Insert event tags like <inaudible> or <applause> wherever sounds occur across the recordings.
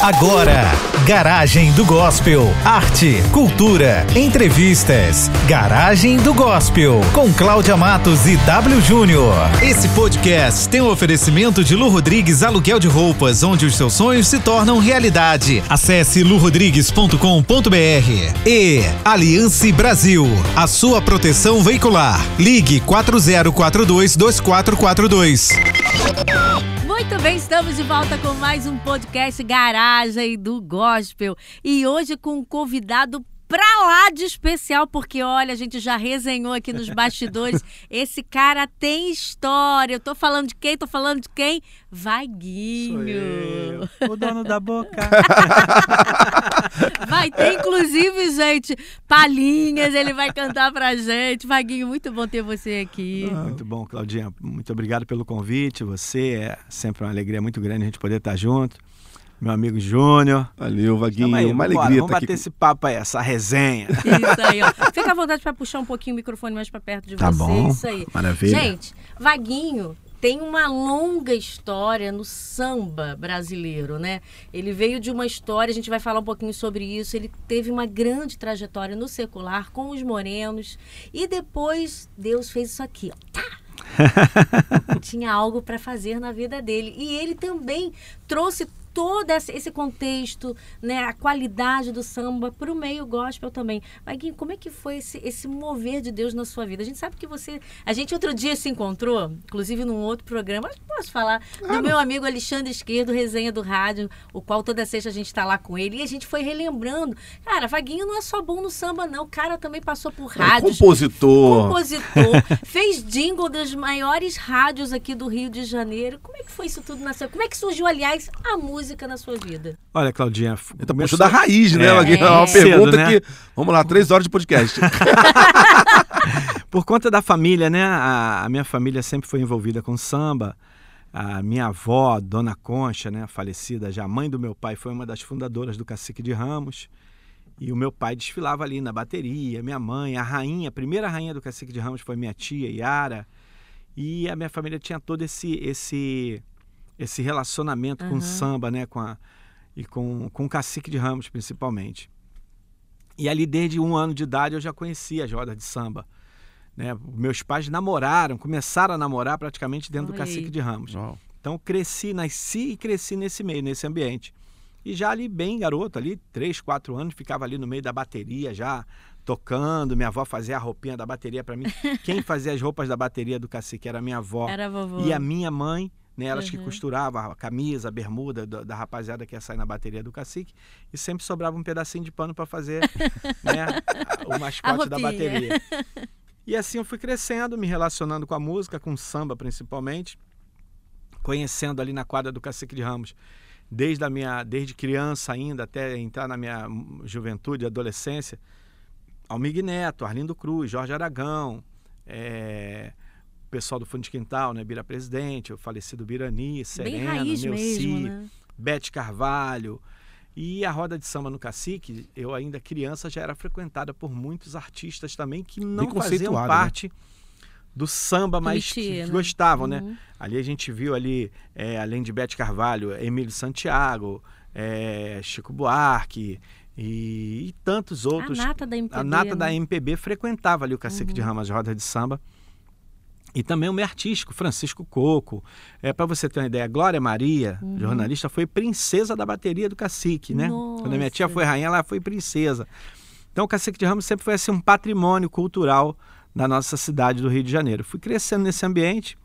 Agora, Garagem do Gospel. Arte, cultura, entrevistas. Garagem do Gospel. Com Cláudia Matos e W Júnior. Esse podcast tem o um oferecimento de Lu Rodrigues Aluguel de Roupas, onde os seus sonhos se tornam realidade. Acesse lurodrigues.com.br. E Aliança Brasil. A sua proteção veicular. Ligue 4042 2442. Muito bem, estamos de volta com mais um podcast Garagem do Gospel. E hoje com um convidado pra lá de especial, porque olha, a gente já resenhou aqui nos bastidores. <laughs> Esse cara tem história. Eu tô falando de quem? Tô falando de quem? Vaguinho. o dono da boca. <laughs> vai ter, inclusive, gente, palhinhas, ele vai cantar pra gente. Vaguinho, muito bom ter você aqui. Ah, muito bom, Claudinha. Muito obrigado pelo convite. Você é sempre uma alegria muito grande a gente poder estar junto meu amigo Júnior. Valeu, Vaguinho. Aí, uma alegria Vamos tá bater esse papo aí, essa resenha. Isso aí, ó. Fica à vontade para puxar um pouquinho o microfone mais para perto de tá você. Bom. Isso aí. Maravilha. Gente, Vaguinho tem uma longa história no samba brasileiro, né? Ele veio de uma história, a gente vai falar um pouquinho sobre isso. Ele teve uma grande trajetória no secular com os morenos e depois Deus fez isso aqui, ó. Tá! <laughs> Tinha algo para fazer na vida dele. E ele também trouxe todo esse contexto, né, a qualidade do samba para o meio gospel também. Maguinho, como é que foi esse, esse mover de Deus na sua vida? A gente sabe que você. A gente outro dia se encontrou, inclusive num outro programa, posso falar, claro. do meu amigo Alexandre Esquerdo, resenha do rádio, o qual toda sexta a gente está lá com ele, e a gente foi relembrando. Cara, Vaguinho não é só bom no samba, não. O cara também passou por rádio. É compositor. Compositor. <laughs> fez jingle das maiores rádios aqui do Rio de Janeiro. Como é que foi isso tudo na sua Como é que surgiu, aliás, a música? Música na sua vida? Olha, Claudinha. Então, começou... da raiz, né? É, é uma pergunta Cedo, né? que. Vamos lá, três horas de podcast. <laughs> <laughs> Por conta da família, né? A, a, minha família sempre foi envolvida com samba. A minha avó, Dona Concha, né, falecida, já mãe do meu pai, foi uma das fundadoras do Cacique de Ramos. E o meu pai desfilava ali na bateria, minha mãe, a rainha, a primeira rainha do Cacique de Ramos foi minha tia, Yara. E a minha família tinha todo esse esse esse relacionamento uhum. com o samba, né? Com a, e com, com o cacique de Ramos, principalmente. E ali, desde um ano de idade, eu já conhecia as rodas de samba. Né? Meus pais namoraram, começaram a namorar praticamente dentro Oi. do cacique de Ramos. Uau. Então, cresci, nasci e cresci nesse meio, nesse ambiente. E já ali, bem garoto, ali, três, quatro anos, ficava ali no meio da bateria já, tocando. Minha avó fazia a roupinha da bateria para mim. <laughs> Quem fazia as roupas da bateria do cacique era minha avó. Era a vovó. E a minha mãe né? Elas uhum. que costuravam a camisa, a bermuda da, da, rapaziada que ia sair na bateria do cacique e sempre sobrava um pedacinho de pano para fazer <laughs> né, o mascote da bateria. E assim eu fui crescendo, me relacionando com a música, com samba principalmente, conhecendo ali na quadra do Cacique de Ramos, desde a minha, desde criança ainda até entrar na minha juventude, adolescência, Almig Neto, Arlindo Cruz, Jorge Aragão, é, o pessoal do Fundo de Quintal, né? Bira Presidente, o falecido Birani, Serena, Neuci, né? Bete Carvalho. E a roda de samba no Cacique, eu ainda criança, já era frequentada por muitos artistas também que não faziam né? parte né? do samba, mas que, né? gostavam, né? uhum. né? Ali a gente viu ali, é, além de Bete Carvalho, Emílio Santiago, é, Chico Buarque, e, e, tantos outros. A nata da MPB. A nata né? da MPB frequentava ali o Cacique uhum. de Ramas de Roda de Samba. E também o meio artístico, Francisco Coco. É, Para você ter uma ideia, Glória Maria, uhum. jornalista, foi princesa da bateria do cacique, né? Nossa. Quando a minha tia foi rainha, ela foi princesa. Então o Cacique de Ramos sempre foi assim, um patrimônio cultural da nossa cidade do Rio de Janeiro. Fui crescendo nesse ambiente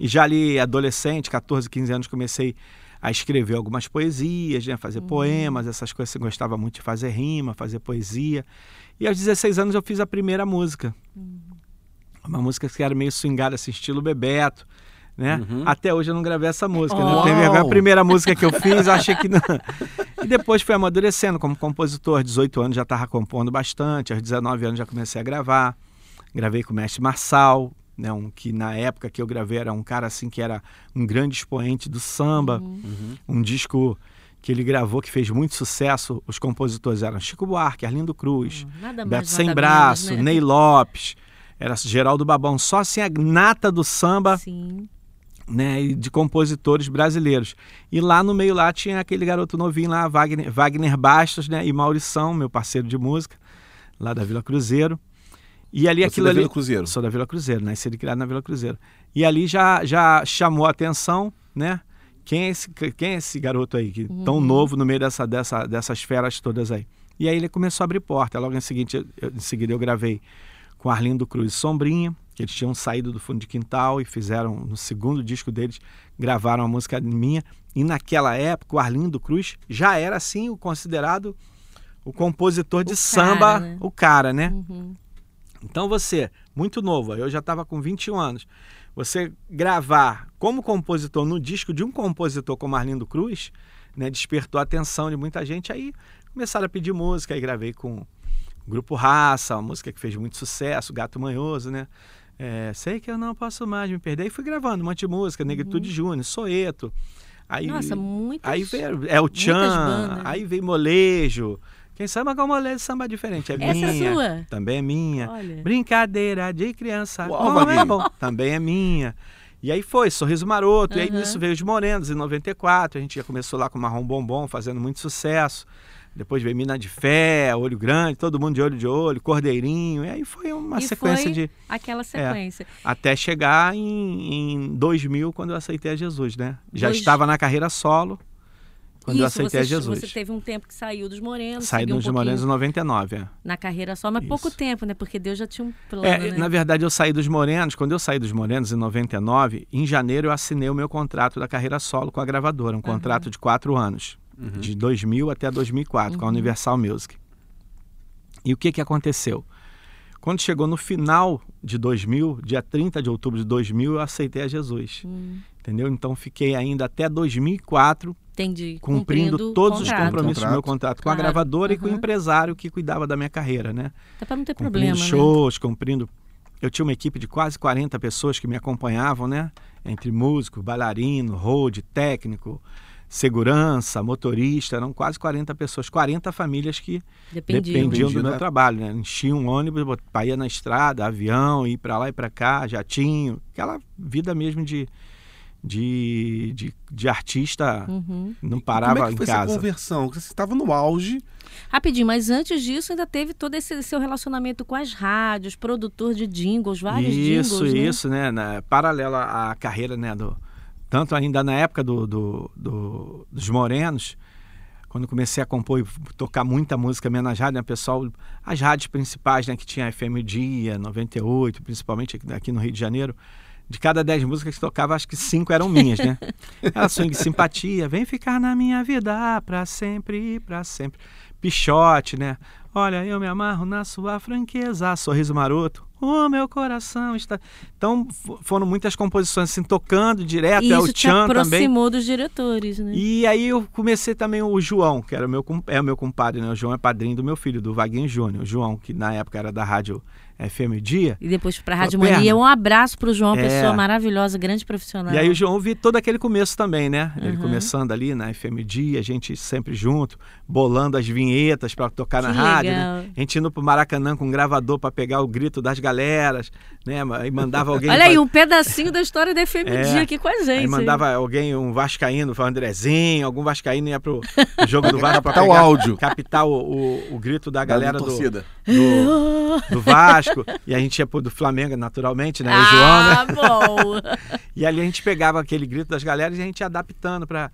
e já ali adolescente, 14, 15 anos, comecei a escrever algumas poesias, né? fazer uhum. poemas, essas coisas eu gostava muito de fazer rima, fazer poesia. E aos 16 anos eu fiz a primeira música. Uhum. Uma música que era meio swingada, assim, estilo Bebeto. Né? Uhum. Até hoje eu não gravei essa música. Oh. Né? a primeira música que eu fiz, eu achei que não. E depois fui amadurecendo como compositor. 18 anos já estava compondo bastante, aos 19 anos já comecei a gravar. Gravei com o mestre Marçal, né? um, que na época que eu gravei era um cara assim que era um grande expoente do samba. Uhum. Um disco que ele gravou que fez muito sucesso. Os compositores eram Chico Buarque, Arlindo Cruz, uhum. Beto Sem Braço, menos, né? Ney Lopes era Geraldo Babão, só assim a nata do samba. Sim. né, e de compositores brasileiros. E lá no meio lá tinha aquele garoto novinho lá, Wagner, Wagner Bastos, né, e Maurição, meu parceiro de música, lá da Vila Cruzeiro. E ali Você aquilo da ali Vila Cruzeiro? Sou da Vila Cruzeiro, nascido e criado na Vila Cruzeiro. E ali já já chamou a atenção, né? Quem é esse, quem é esse garoto aí, que tão novo no meio dessa, dessa, dessas feras todas aí? E aí ele começou a abrir porta. Logo em, seguinte, eu- em seguida eu gravei com Arlindo Cruz e Sombrinha, que eles tinham saído do fundo de quintal e fizeram, no segundo disco deles, gravaram a música minha. E naquela época o Arlindo Cruz já era, assim, o considerado o compositor de O samba, cara, né? o cara, né? Uhum. Então você, muito novo, eu já estava com 21 anos, você gravar como compositor no disco de um compositor como Arlindo Cruz, né, despertou a atenção de muita gente. Aí começaram a pedir música, aí gravei com Grupo Raça, uma música que fez muito sucesso, Gato Manhoso, né? É, sei que eu não posso mais me perder. E fui gravando um monte de música, Negritude Júnior, Soeto. Aí, Nossa, muitas. aí veio é o Tchan, aí veio Molejo. Quem samba com molejo, samba diferente. É Essa é minha. sua? Também é minha. Olha. Brincadeira de criança. Uau, como é bom. Também é minha. E aí foi, Sorriso Maroto. E aí nisso veio os Morenos, em 94. A gente já começou lá com Marrom Bombom, fazendo muito sucesso. Depois veio Mina de Fé, Olho Grande, todo mundo de olho de olho, Cordeirinho. E aí foi uma E sequência foi de. Aquela sequência. Até chegar em, em 2000, quando eu aceitei a Jesus, né? Já Dois- estava na carreira solo, quando eu Isso, aceitei você, a Jesus. Você teve um tempo que saiu dos Morenos. Saí um dos pouquinho Morenos em 99, é. Na carreira só, mas Isso. pouco tempo, né? Porque Deus já tinha um plano, É, né? na verdade eu saí dos Morenos, quando eu saí dos Morenos em 99, em janeiro eu assinei o meu contrato da carreira solo com a gravadora, um contrato de quatro anos, de 2000 até 2004, com a Universal Music. E o que que aconteceu? Quando chegou no final de 2000, dia 30 de outubro de 2000, eu aceitei a Jesus. Hum, Entendeu? Então fiquei ainda até 2004 entendi. cumprindo, todos contrato. os compromissos do meu Contrato. contrato com a Claro, gravadora e com o aham. empresário que cuidava da minha carreira, né? Até pra não ter cumprindo problema, né? shows, cumprindo. Eu tinha uma equipe de quase 40 pessoas que me acompanhavam, né? Entre músico, bailarino, road, técnico, segurança, motorista, eram quase 40 pessoas, 40 famílias que Dependia. dependiam do meu né? trabalho, né? Enchia um ônibus, ia na estrada, avião, ir para lá e para cá, jatinho, aquela vida mesmo de de, de, de artista, Uhum. não Como parava é que em foi essa casa. conversão? Você estava no auge. Rapidinho, mas antes disso ainda teve todo esse seu relacionamento com as rádios, produtor de jingles, vários isso, jingles, né? isso, né? Na, paralela à carreira, né? Do, tanto ainda na época do, do- do- dos Morenos, quando comecei a compor e tocar muita música minha nas rádios, né, pessoal? As rádios principais, né? Que tinha a FM Dia, 98, principalmente aqui, no Rio de Janeiro. De cada 10 músicas que tocava, acho que cinco eram minhas, né? <laughs> Era swing simpatia, vem ficar na minha vida pra sempre, pra sempre. Pichote, né? Olha, eu me amarro na sua franqueza, sorriso maroto. O meu coração está. Então foram muitas composições assim, tocando direto, E é o Chan também. aproximou dos diretores, né? E aí eu comecei também o João, que era o meu, é o meu compadre, né? O João é padrinho do meu filho, do Vaguinho Júnior. O João, que na época era da rádio FM Dia. E depois pra Sua Rádio perna. Mania. Um abraço pro João, É. pessoa maravilhosa, grande profissional. E aí o João vi todo aquele começo também, né? Ele Uhum. começando ali na FM Dia, a gente sempre junto, bolando as vinhetas para tocar na Que rádio, legal. né? A gente indo pro Maracanã com um gravador para pegar o grito das galeras, né? E mandava alguém Olha aí, fa- um pedacinho da história da FM É. Dia aqui com a gente. Aí mandava alguém, um vascaíno, o Andrezinho, algum vascaíno ia pro jogo do <laughs> Vasco para Captar o pegar, áudio. captar o, o, o grito da galera da do, torcida. do, do <laughs> Vasco. E a gente ia pro do Flamengo, naturalmente, né? O João, né? Ah, bom. <laughs> E ali a gente pegava aquele grito das galeras e a gente ia adaptando para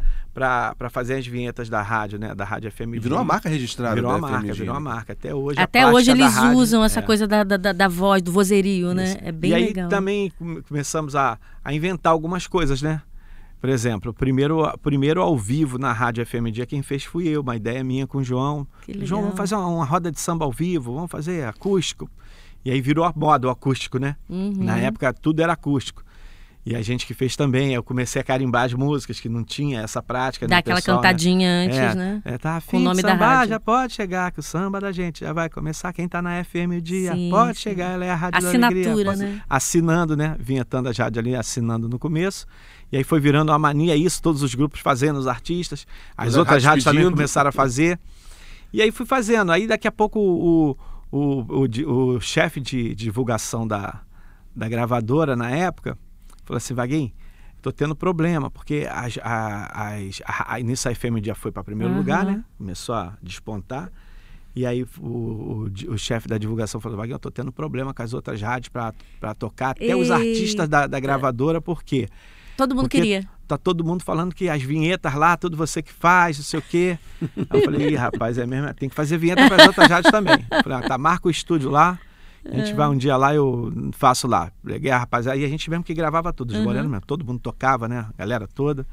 fazer as vinhetas da rádio, né? Da rádio FM. E virou uma marca registrada Virou da uma marca, virou uma marca. Até hoje. a Até hoje da eles rádio, usam essa é. coisa da, da, da- voz, do vozerio, né? Isso. É bem e aí legal. também come- começamos a, a inventar algumas coisas, né? Por exemplo, primeiro, primeiro ao vivo na Rádio FM Dia, quem fez fui eu, uma ideia minha com o João. Que legal. João, vamos fazer uma, uma roda de samba ao vivo, vamos fazer acústico. E aí virou a moda o acústico, né? Uhum. Na época tudo era acústico. E a gente que fez também, eu comecei a carimbar as músicas que não tinha essa prática. Dá né, aquela pessoal, né? cantadinha antes, é, né? É, tá Com o afim nome de da sambar, rádio. já pode chegar, que o samba da gente já vai começar. Quem tá na FM o dia, Sim, pode sim. chegar, ela é a Rádio da Alegria. Assinatura, né? Assinando, né? Vinhetando as rádios ali, assinando no começo. E aí foi virando uma mania isso, todos os grupos fazendo, os artistas. As As outras rádios rádios também pedindo. começaram a fazer. E aí fui fazendo. Aí daqui a pouco o, o, o, o chefe de divulgação da, da gravadora na época falou assim, Vaguinho, tô tendo problema, porque as, a, as, a, a Inissa FM já foi para primeiro Uhum. lugar, né? Começou a despontar. E aí o, o, o chefe da divulgação falou, Vaguinho, eu tô tendo problema com as outras rádios para tocar, até os artistas da, da gravadora, por quê? Todo mundo Porque queria. Tá todo mundo falando que as vinhetas lá, tudo você que faz, não sei o quê. Aí eu falei, Ih, rapaz, é mesmo, tem que fazer vinheta para as outras rádios também. Eu Falei, ah, tá, marca o estúdio lá, a gente vai um dia lá, eu faço lá. Peguei a rapaziada, e a gente mesmo que gravava tudo, os Uhum. morenos mesmo, todo mundo tocava, né, a galera toda.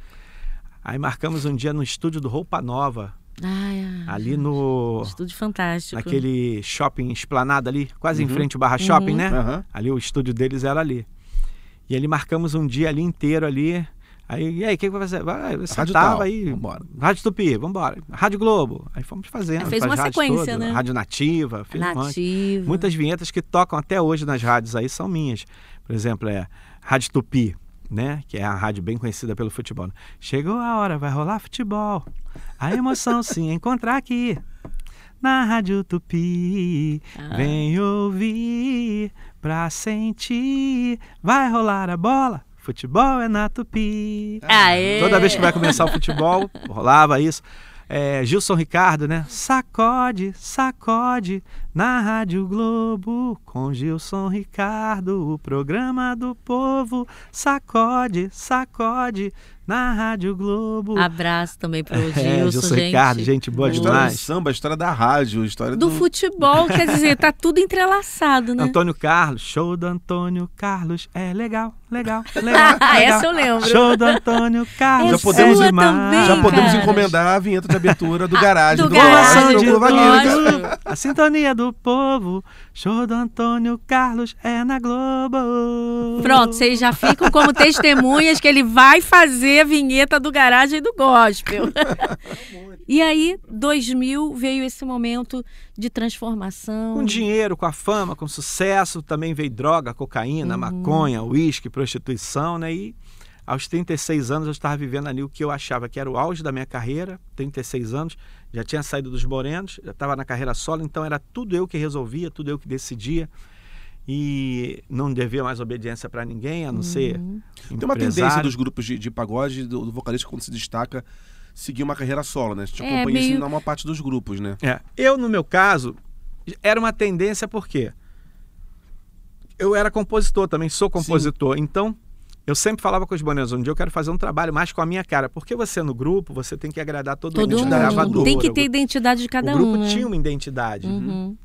Aí marcamos um dia no estúdio do Roupa Nova, Ai, ai, ali no... Estúdio fantástico. Naquele shopping esplanada ali, quase em Uhum. frente ao Barra Shopping, Uhum. né? Ali o estúdio deles era ali. E ali marcamos um dia ali inteiro ali. Aí, e aí, o que, que vai fazer? Vai, você Rádio tava tal, aí. vambora. Rádio Tupi, vambora. Rádio Globo. Aí fomos fazendo. Aí fez uma sequência, todas. né? Rádio Nativa. fiz um. Nativa. Muitas vinhetas que tocam até hoje nas rádios aí são minhas. Por exemplo, é Rádio Tupi, né? Que é a rádio bem conhecida pelo futebol. Chegou a hora, vai rolar futebol. A emoção se encontrar aqui. Na Rádio Tupi, Ah. vem ouvir pra sentir. Vai rolar a bola, futebol é na Tupi. Aê! Toda vez que vai começar o futebol, rolava isso. É, Gilson Ricardo, né? Sacode, sacode na Rádio Globo com Gilson Ricardo, o programa do povo. Sacode, sacode na Rádio Globo. Abraço também pro <laughs> Gilson, é, Gilson gente. Ricardo, gente boa A história do demais. samba, a história da rádio, a história Do do... futebol, quer dizer, tá tudo entrelaçado, né? Antônio Carlos, show do Antônio Carlos é legal, legal, <laughs> legal. <laughs> Ah, legal. essa eu lembro. Show do Antônio <laughs> Carlos. É Já podemos- também, Já podemos cara. encomendar a vinheta de abertura do garagem do do, Garagem Vaguinho, Gospel. cara. A sintonia do povo, show do Antônio Carlos é na Globo. Pronto, vocês já ficam como testemunhas que ele vai fazer a vinheta do Garagem do Gospel. E aí, 2000, veio esse momento de transformação. Com dinheiro, com a fama, com sucesso, também veio droga, cocaína, Uhum. maconha, uísque, prostituição, né? E aos 36 anos eu estava vivendo ali o que eu achava que era o auge da minha carreira, 36 anos, já tinha saído dos morenos, já estava na carreira solo, então era tudo eu que resolvia, tudo eu que decidia. E não devia mais obediência para ninguém, a não ser Uhum. Tem uma tendência dos grupos de, de pagode, do, do vocalista quando se destaca, seguir uma carreira solo, né? A gente É, acompanha isso meio- na maior parte dos grupos, né? É, eu, no meu caso, era uma tendência porque eu era compositor também, sou compositor. Então, eu sempre falava com os bonecos, um dia eu quero fazer um trabalho mais com a minha cara. Porque você no grupo, você tem que agradar todo, Todo mundo. mundo. Tem que ter identidade de cada o grupo um. né? tinha uma identidade Uhum.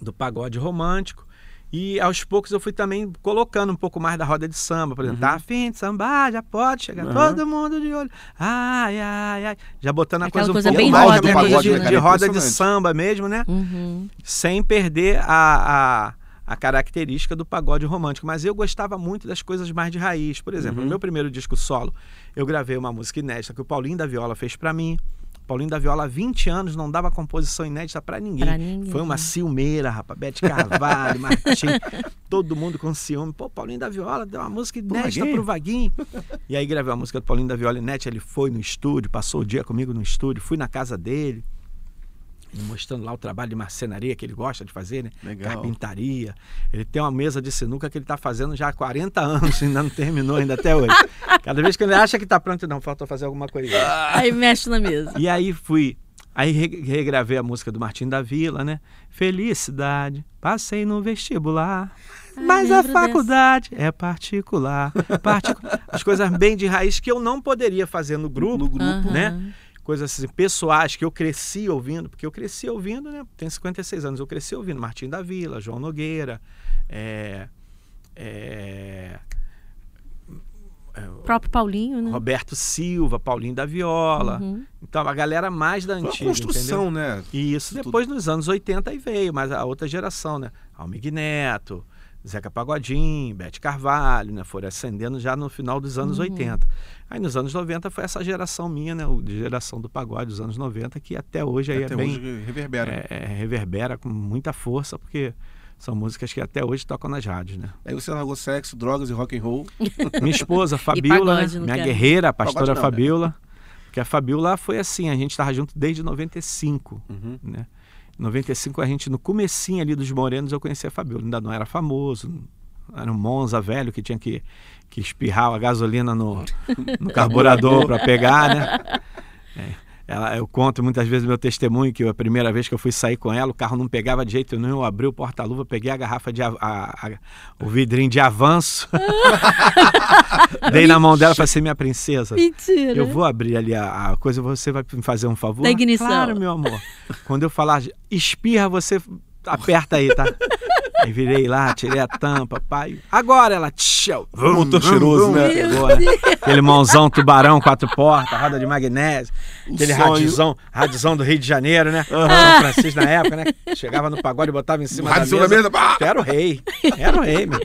do pagode romântico. E aos poucos eu fui também colocando um pouco mais da roda de samba. Por exemplo, tá afim de sambar, já pode chegar Uhum. todo mundo de olho. Ai, ai, ai. Já botando a Aquela coisa um coisa pouco bem mais roda de, mesmo, de- né, de cara? roda de samba mesmo, né? Uhum. sem perder a, a, a característica do pagode romântico. Mas eu gostava muito das coisas mais de raiz. Por exemplo, Uhum. no meu primeiro disco solo, eu gravei uma música inédita que o Paulinho da Viola fez pra mim. Paulinho da Viola, há 20 anos, não dava composição inédita pra ninguém. Pra ninguém. Foi uma ciumeira, rapaz. Bete Carvalho, <laughs> Martim, todo mundo com ciúme. Pô, Paulinho da Viola deu uma música inédita pro Vaguinho. E aí gravei uma música do Paulinho da Viola inédita. Ele foi no estúdio, passou o dia comigo no estúdio, fui na casa dele. Mostrando lá o trabalho de marcenaria que ele gosta de fazer, né? Legal. Carpintaria. Ele tem uma mesa de sinuca que ele está fazendo já há 40 anos, ainda não terminou ainda até hoje. <laughs> Cada vez que ele acha que está pronto, não, falta fazer alguma coisa. Aí mexe na mesa. E aí fui. Aí re- regravei a música do Martim da Vila, né? Felicidade, passei no vestibular. Ah, Mas a faculdade é particular. particu- As coisas bem de raiz que eu não poderia fazer no grupo, No grupo. Aham. né? Coisas assim, pessoais que eu cresci ouvindo, porque eu cresci ouvindo, né? Tenho 56 anos, eu cresci ouvindo Martim da Vila, João Nogueira, é, é, O próprio Paulinho, né? Roberto Silva, Paulinho da Viola. Uhum. Então, a galera mais da Foi uma antiga. construção, entendeu? né? E isso Tudo. depois nos anos 80 aí veio, mas a outra geração, né? Almig Neto, Zeca Pagodinho, Bete Carvalho, né? Foram ascendendo já no final dos anos Uhum. 80. Aí nos anos 90 foi essa geração minha, né? O de geração do pagode dos anos 90, que até hoje aí Até é bem. hoje reverbera. é- é, reverbera com muita força, porque são músicas que até hoje tocam nas rádios, né? Aí você largou sexo, drogas e rock and roll. <laughs> Minha esposa, Fabiola, pagode, né? no minha caso. guerreira, a pastora Pagode não, né? Fabiola. Porque a Fabiola foi assim, a gente estava junto desde 95 Uhum. né? Em 95 a gente no comecinho ali dos Morenos eu conheci a Fabiola, ainda não era famoso, Era um Monza velho que tinha que, que espirrar a gasolina no, no carburador para pegar, né? É. <laughs> Ela, eu conto muitas vezes meu testemunho que a primeira vez que eu fui sair com ela, o carro não pegava de jeito nenhum. Eu abri o porta-luva, peguei a garrafa de a, a, o vidrinho de avanço, <laughs> dei na mão dela e falei assim: minha princesa, Mentira. eu vou abrir ali a, a coisa, você vai me fazer um favor? Da ignição. Claro, meu amor. Quando eu falar espirra, você aperta aí, tá? Aí virei lá, tirei a tampa, pai. Agora ela, tchau. Motor cheiroso, né? Pegou, né? Aquele mãozão tubarão, quatro portas, roda de magnésio. Aquele sonho. radizão, radizão do Rio de Janeiro, né? São Francisco na época, né? Chegava no pagode e botava em cima da mesa. na mesa! Era o rei. Era o rei, meu.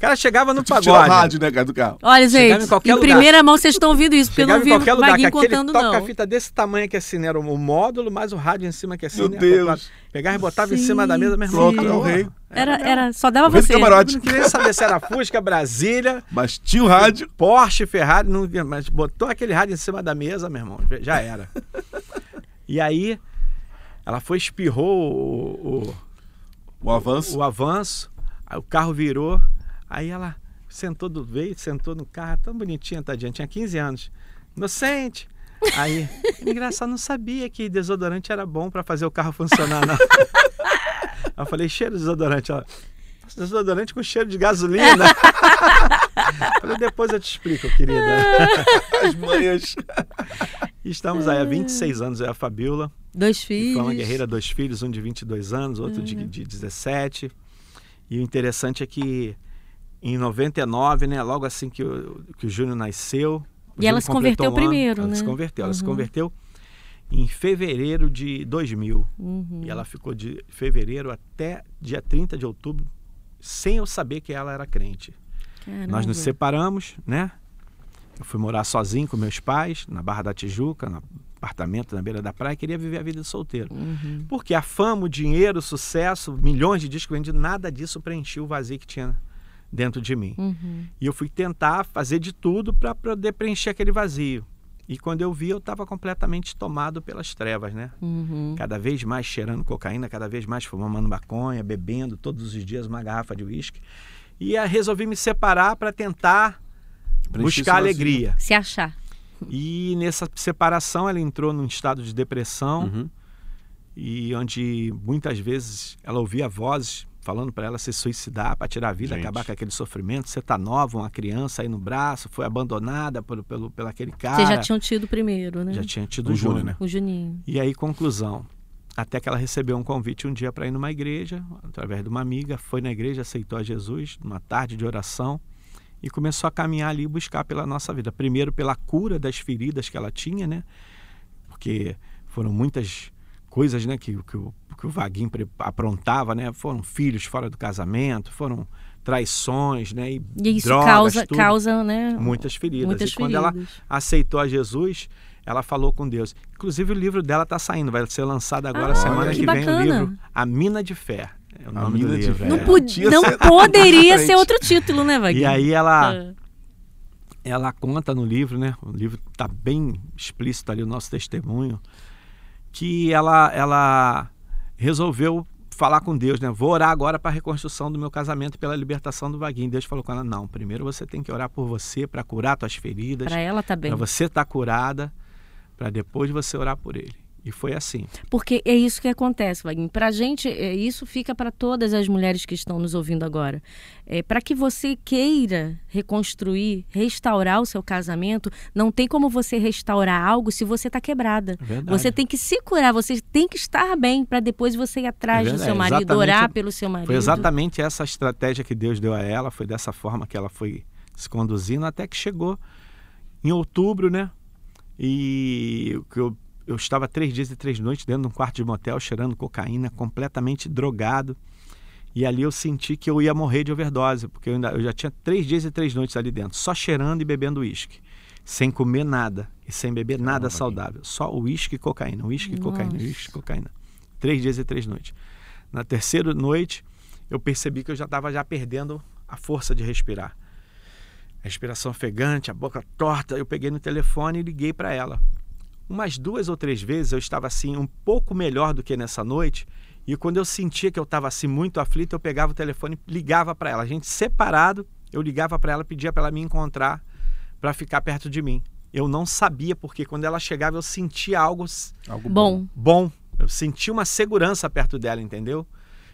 O cara chegava no pagode. rádio, né, cara, do carro. Olha, Chegava gente, em qualquer em lugar. primeira mão vocês estão ouvindo isso, porque eu Chegava não em vi qualquer o lugar, que Vaguinho aquele contando, não. toca-fita desse tamanho que assim? Era o módulo mais o rádio em cima que assim, Meu né? Deus. Pegava e botava em cima da mesa, meu irmão. Pronto, é o rei. Era, era, só dava O você. camarote. Eu não queria saber se era Fusca, Brasília, Mas tinha o rádio. Porsche, Ferrari, não, mas botou aquele rádio em cima da mesa, meu irmão, já era. E aí, ela foi, espirrou o, o, O avanço. o avanço, aí o carro virou, aí ela sentou do veio, sentou no carro, tão bonitinha, tadinha, tinha 15 anos. Inocente. Aí, <laughs> engraçado, não sabia que desodorante era bom para fazer o carro funcionar, não. <laughs> Eu falei, cheiro de desodorante. Ela, "Nossa, desodorante com cheiro de gasolina. <laughs> falei, depois eu te explico, querida. As manhas. Estamos aí há 26 anos, é a Fabiola. Dois filhos. Foi uma guerreira, dois filhos, um de 22 anos, outro de, de 17. E o interessante é que em 99, né, logo assim que o, que o Júnior nasceu. o E ela Júnior se completou converteu um ano, primeiro, ela se né? converteu, ela se Uhum. converteu em fevereiro de 2000. Uhum. E ela ficou de fevereiro até dia 30 de outubro sem eu saber que ela era crente. Nós nos Caramba. separamos, né? Eu fui morar sozinho com meus pais, na Barra da Tijuca, no apartamento na beira da praia, queria viver a vida de solteiro. Uhum. Porque a fama, o dinheiro, o sucesso, milhões de discos vendidos, nada disso preenchia o vazio que tinha dentro de mim. Uhum. E eu fui tentar fazer de tudo para poder preencher aquele vazio. E quando eu vi, eu estava completamente tomado pelas trevas, né? Uhum. Cada vez mais cheirando cocaína, cada vez mais fumando maconha, bebendo todos os dias uma garrafa de uísque. E resolvi me separar para tentar buscar alegria. Se achar. E nessa separação ela entrou num estado de depressão Uhum. e onde muitas vezes ela ouvia vozes falando para ela se suicidar, para tirar a vida, Gente. acabar com aquele sofrimento. Você tá nova, uma criança aí no braço, foi abandonada por, pelo, pelo aquele cara. Vocês já tinham tido primeiro, né? Já tinha tido O o Júnior, Júnior. né? O Juninho. E aí, conclusão. Até que ela recebeu um convite um dia para ir numa igreja, através de uma amiga, foi na igreja, aceitou a Jesus, numa tarde de oração, e começou a caminhar ali e buscar pela nossa vida. Primeiro pela cura das feridas que ela tinha, né? Porque foram muitas coisas né, que, que, o, que o Vaguinho pre- aprontava, né? Foram filhos fora do casamento, foram traições, né? E, E isso drogas, causa, tudo. causa, né? muitas feridas. Muitas e quando ela feridas. aceitou a Jesus, ela falou com Deus. Inclusive o livro dela está saindo, vai ser lançado agora Ah, semana que que, vem o livro A Mina de Fé. É o A nome do livro. Fé. Não, é. podia, não ser- <laughs> poderia ser outro título, né, Vaguinho? E aí ela, Ah. ela conta no livro, né? O livro está bem explícito ali o nosso testemunho, que ela, ela resolveu falar com Deus, né? Vou orar agora para a reconstrução do meu casamento e pela libertação do Vaguinho. Deus falou com ela: não, primeiro você tem que orar por você para curar tuas feridas. Pra ela tá bem. Para você estar curada, para depois você orar por ele. E foi assim. Porque é isso que acontece, Vaguinho. Pra gente, é, isso fica para todas as mulheres que estão nos ouvindo agora. É, para que você queira reconstruir, restaurar o seu casamento, não tem como você restaurar algo se você está quebrada. É verdade. Você tem que se curar, você tem que estar bem para depois você ir atrás É do seu marido, exatamente. orar pelo seu marido. Foi exatamente essa estratégia que Deus deu a ela, foi dessa forma que ela foi se conduzindo até que chegou em outubro, né? E o que eu, eu estava três dias e três noites dentro de um quarto de motel cheirando cocaína, completamente drogado. E ali eu senti que eu ia morrer de overdose, porque eu, ainda, eu já tinha três dias e três noites ali dentro, só cheirando e bebendo uísque, sem comer nada e sem beber nada Caramba, saudável, só uísque e cocaína, uísque e cocaína, uísque e cocaína. Três dias e três noites. Na terceira noite, eu percebi que eu já estava já perdendo a força de respirar. A respiração ofegante, a boca torta. Eu peguei no telefone e liguei para ela. Umas duas ou três vezes eu estava assim um pouco melhor do que nessa noite E quando eu sentia que eu estava assim muito aflito, eu pegava o telefone e ligava para ela. A gente separado, eu ligava para ela, pedia para ela me encontrar para ficar perto de mim. Eu não sabia porque quando ela chegava eu sentia algo, algo bom. bom. Eu sentia uma segurança perto dela, entendeu?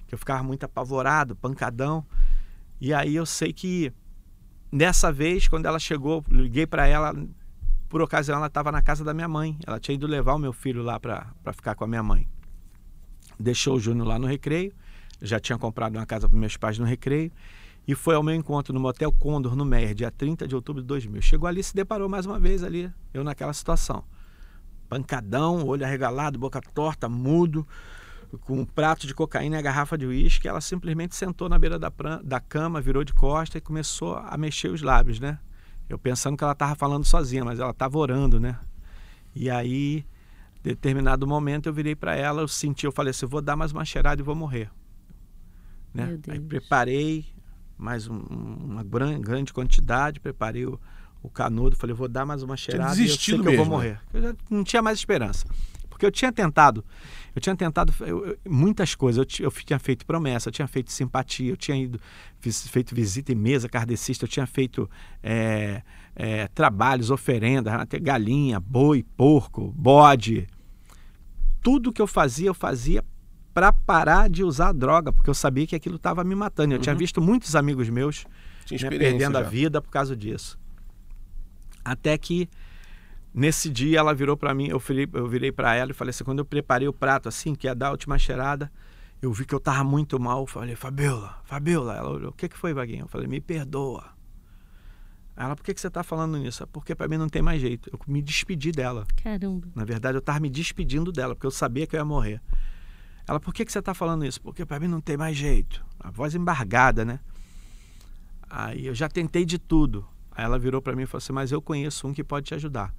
Que eu ficava muito apavorado, pancadão. E aí eu sei que nessa vez, quando ela chegou, liguei para ela, por ocasião ela estava na casa da minha mãe. Ela tinha ido levar o meu filho lá para ficar com a minha mãe. Deixou o Júnior lá no recreio, já tinha comprado uma casa para meus pais no recreio e foi ao meu encontro no Motel Condor, no Meier, dia 30 de outubro de 2000. Chegou ali e se deparou mais uma vez ali, eu naquela situação. Pancadão, olho arregalado, boca torta, mudo, com um prato de cocaína e a garrafa de uísque. Ela simplesmente sentou na beira da, da cama, virou de costa e começou a mexer os lábios, né? Eu pensando que ela estava falando sozinha, mas ela estava orando, né? E aí, determinado momento, eu virei para ela, eu senti, eu falei assim, vou dar mais uma cheirada e vou morrer. Né? Aí preparei mais um, uma grande quantidade, preparei o, o canudo, falei, vou dar mais uma cheirada e eu sei que mesmo, eu vou morrer. Né? Eu já não tinha mais esperança. Porque eu tinha tentado, eu tinha tentado eu, eu, muitas coisas. Eu, eu, tinha feito promessa, eu tinha feito simpatia, eu tinha ido, fiz, feito visita em mesa kardecista, eu tinha feito é, é, trabalhos, oferendas, até galinha, boi, porco, bode. Tudo que eu fazia, eu fazia para parar de usar droga, porque eu sabia que aquilo estava me matando. Eu uhum. tinha visto muitos amigos meus né, perdendo já. a vida por causa disso. Até que Nesse dia ela virou para mim, eu, virei, eu virei para ela e falei assim, quando eu preparei o prato assim, que ia dar a última cheirada, eu vi que eu tava muito mal, falei, Fabiola, Fabiola, ela olhou, o que que foi, Vaguinho? Eu falei, me perdoa. Ela, por que que você tá falando nisso? Porque para mim não tem mais jeito. Eu me despedi dela. Caramba. Na verdade, eu tava me despedindo dela, porque eu sabia que eu ia morrer. Ela, por que que você tá falando isso? Porque para mim não tem mais jeito. A voz embargada, né? Aí eu já tentei de tudo. Aí ela virou para mim e falou assim, mas eu conheço um que pode te ajudar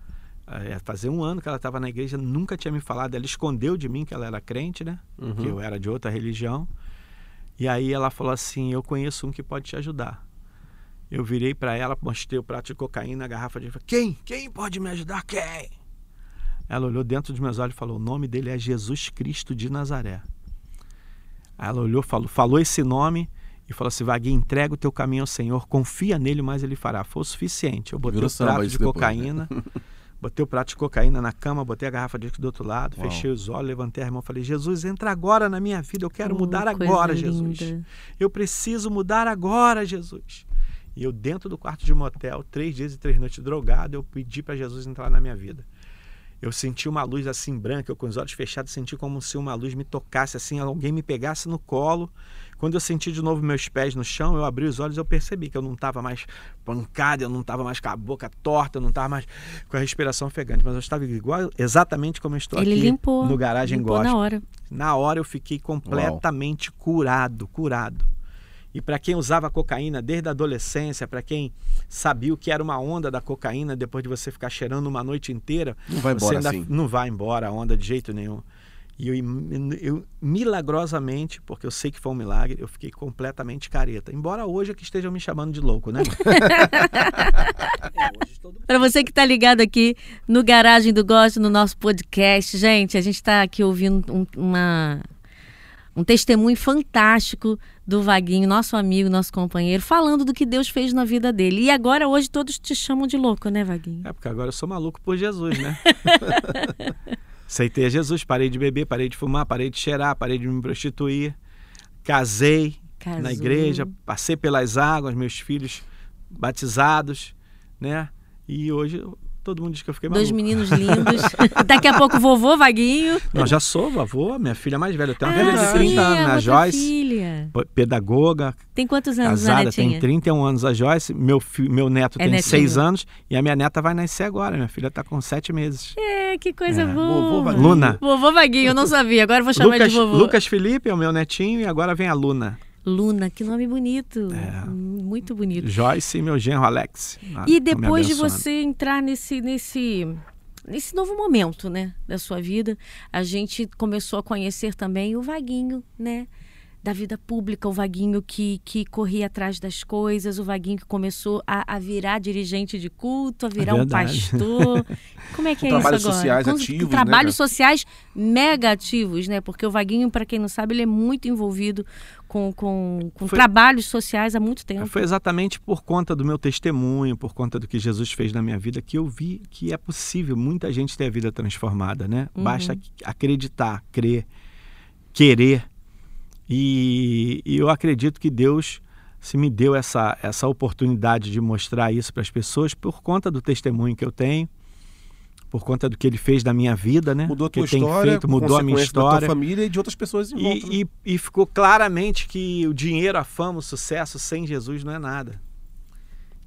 é, fazer um ano que ela estava na igreja, nunca tinha me falado. Ela escondeu de mim que ela era crente, né? Uhum. Que eu era de outra religião. E aí ela falou assim: Eu conheço um que pode te ajudar. Eu virei para ela, mostrei o prato de cocaína, a garrafa de. Quem? Quem pode me ajudar? Quem? Ela olhou dentro dos meus olhos e falou: O nome dele é Jesus Cristo de Nazaré. Ela olhou, falou, falou esse nome e falou assim: Vaguinho, entrega o teu caminho ao Senhor, confia nele, mas ele fará. Foi o suficiente. Eu botei Virou o prato de depois, cocaína. Né? <laughs> Botei o prato de cocaína na cama, botei a garrafa de uísque do outro lado, Uau. fechei os olhos, levantei a mão e falei: Jesus, entra agora na minha vida, eu quero oh, mudar agora, linda. Jesus. Eu preciso mudar agora, Jesus. E eu, dentro do quarto de motel, três dias e três noites drogado, eu pedi para Jesus entrar na minha vida. Eu senti uma luz assim branca, eu com os olhos fechados senti como se uma luz me tocasse assim, alguém me pegasse no colo quando eu senti de novo meus pés no chão, eu abri os olhos e eu percebi que eu não estava mais pancada, eu não estava mais com a boca torta, eu não estava mais com a respiração ofegante, mas eu estava igual, exatamente como eu estou Ele aqui limpou, no garagem limpou gospel. na hora. Na hora eu fiquei completamente Uau. curado, curado. E para quem usava cocaína desde a adolescência, para quem sabia o que era uma onda da cocaína, depois de você ficar cheirando uma noite inteira, não vai embora ainda, assim. Não vai embora a onda de jeito nenhum. E eu, eu, milagrosamente, porque eu sei que foi um milagre, eu fiquei completamente careta. Embora hoje aqui estejam me chamando de louco, né? <laughs> Para você que está ligado aqui no Garagem do Gosto, no nosso podcast, gente, a gente está aqui ouvindo um, uma, um testemunho fantástico do Vaguinho, nosso amigo, nosso companheiro, falando do que Deus fez na vida dele. E agora, hoje, todos te chamam de louco, né, Vaguinho? É, porque agora eu sou maluco por Jesus, né? <laughs> Aceitei a Jesus, parei de beber, parei de fumar, parei de cheirar, parei de me prostituir. Casei Casou. na igreja, passei pelas águas, meus filhos batizados, né? E hoje Todo mundo diz que eu fiquei maluco. Dois meninos lindos. <laughs> Daqui a pouco vovô, Vaguinho. Não, já sou vovô, minha filha mais velha. Eu tenho uma ah, filha de 30 anos, a Joyce. Filha. Pedagoga. Tem quantos anos casada, a netinha? Tem 31 anos a Joyce. Meu, meu neto é tem 6 anos. E a minha neta vai nascer agora. Minha filha está com 7 meses. É, que coisa é. boa. Vovô Vaguinho. Luna. Vovô Vaguinho, eu não sabia. Agora eu vou chamar Lucas, de vovô. Lucas Felipe é o meu netinho e agora vem a Luna. Luna, que nome bonito. É. Muito bonito. Joyce e meu genro Alex. E depois de você entrar nesse, nesse, nesse novo momento, né, da sua vida, a gente começou a conhecer também o Vaguinho, né? Da vida pública, o Vaguinho que, que corria atrás das coisas, o Vaguinho que começou a, a virar dirigente de culto, a virar É um pastor. <laughs> Como é que é Trabalhos isso agora? sociais Com- ativos, né, Trabalhos cara? sociais mega ativos, né? Porque o Vaguinho, para quem não sabe, ele é muito envolvido com, com, com Foi- trabalhos sociais há muito tempo. Foi exatamente por conta do meu testemunho, por conta do que Jesus fez na minha vida, que eu vi que é possível muita gente ter a vida transformada, né? Basta acreditar, crer, querer. E, e eu acredito que Deus se me deu essa, essa oportunidade de mostrar isso para as pessoas por conta do testemunho que eu tenho, por conta do que ele fez na minha vida, né? Mudou a que tua história, feito, mudou a minha consequência da história. tua família e de outras pessoas em volta. né? E, e, e ficou claramente que o dinheiro, a fama, o sucesso sem Jesus não é nada.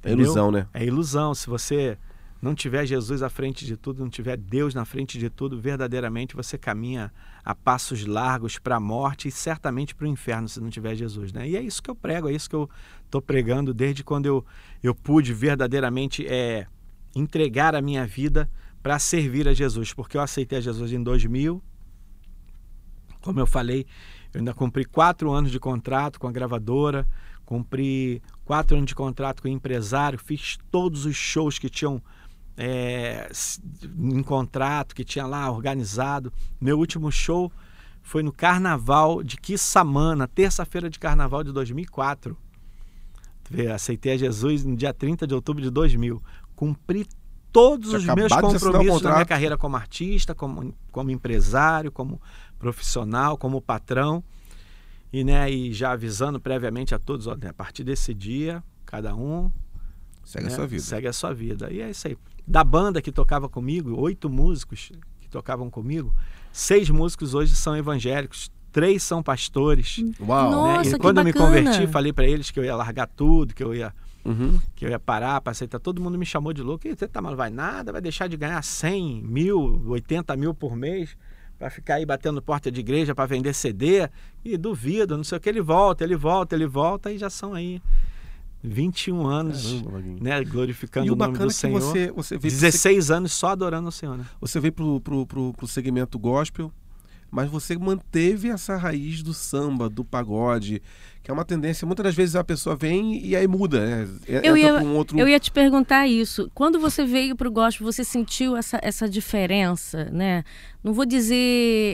É ilusão, né? É ilusão. Se você não tiver Jesus à frente de tudo, não tiver Deus na frente de tudo, verdadeiramente você caminha a passos largos para a morte e certamente para o inferno se não tiver Jesus. Né? E é isso que eu prego, é isso que eu estou pregando desde quando eu, eu pude verdadeiramente é, entregar a minha vida para servir a Jesus. Porque eu aceitei a Jesus em 2000. Como eu falei, eu ainda cumpri quatro anos de contrato com a gravadora, cumpri quatro anos de contrato com o empresário, fiz todos os shows que tinham é, em contrato, que tinha lá organizado. Meu último show foi no Carnaval de Quissamana, terça-feira de Carnaval de 2004. Tu vê, Aceitei a Jesus no dia 30 de outubro de 2000. Cumpri todos Tinha os meus compromissos na minha carreira como artista, como, como empresário, como profissional, como patrão. E, né, e já avisando previamente a todos, ó, a partir desse dia, cada um Segue né, a sua vida. Segue a sua vida. E é isso aí. Da banda que tocava comigo, oito músicos que tocavam comigo, seis músicos hoje são evangélicos, três são pastores. Uau. Nossa, né? E quando eu me converti, falei para eles que eu ia largar tudo, que eu ia Uhum. que eu ia parar para aceitar. Todo mundo me chamou de louco. "Ih, Você tá, não vai nada, vai deixar de ganhar 100 mil, 80 mil por mês para ficar aí batendo porta de igreja para vender CD. E duvido, não sei o que. Ele volta, ele volta, ele volta e já são aí 21 anos, Caramba, né, glorificando E o o nome do é que Senhor. você, você veio, 16 anos só adorando o Senhor, né? você veio pro, pro, pro, pro segmento gospel, mas você manteve essa raiz do samba, do pagode, é uma tendência. Muitas das vezes a pessoa vem e aí muda, né? Eu ia, um outro. eu ia te perguntar isso. Quando você veio para o gospel, você sentiu essa, essa diferença, né? Não vou dizer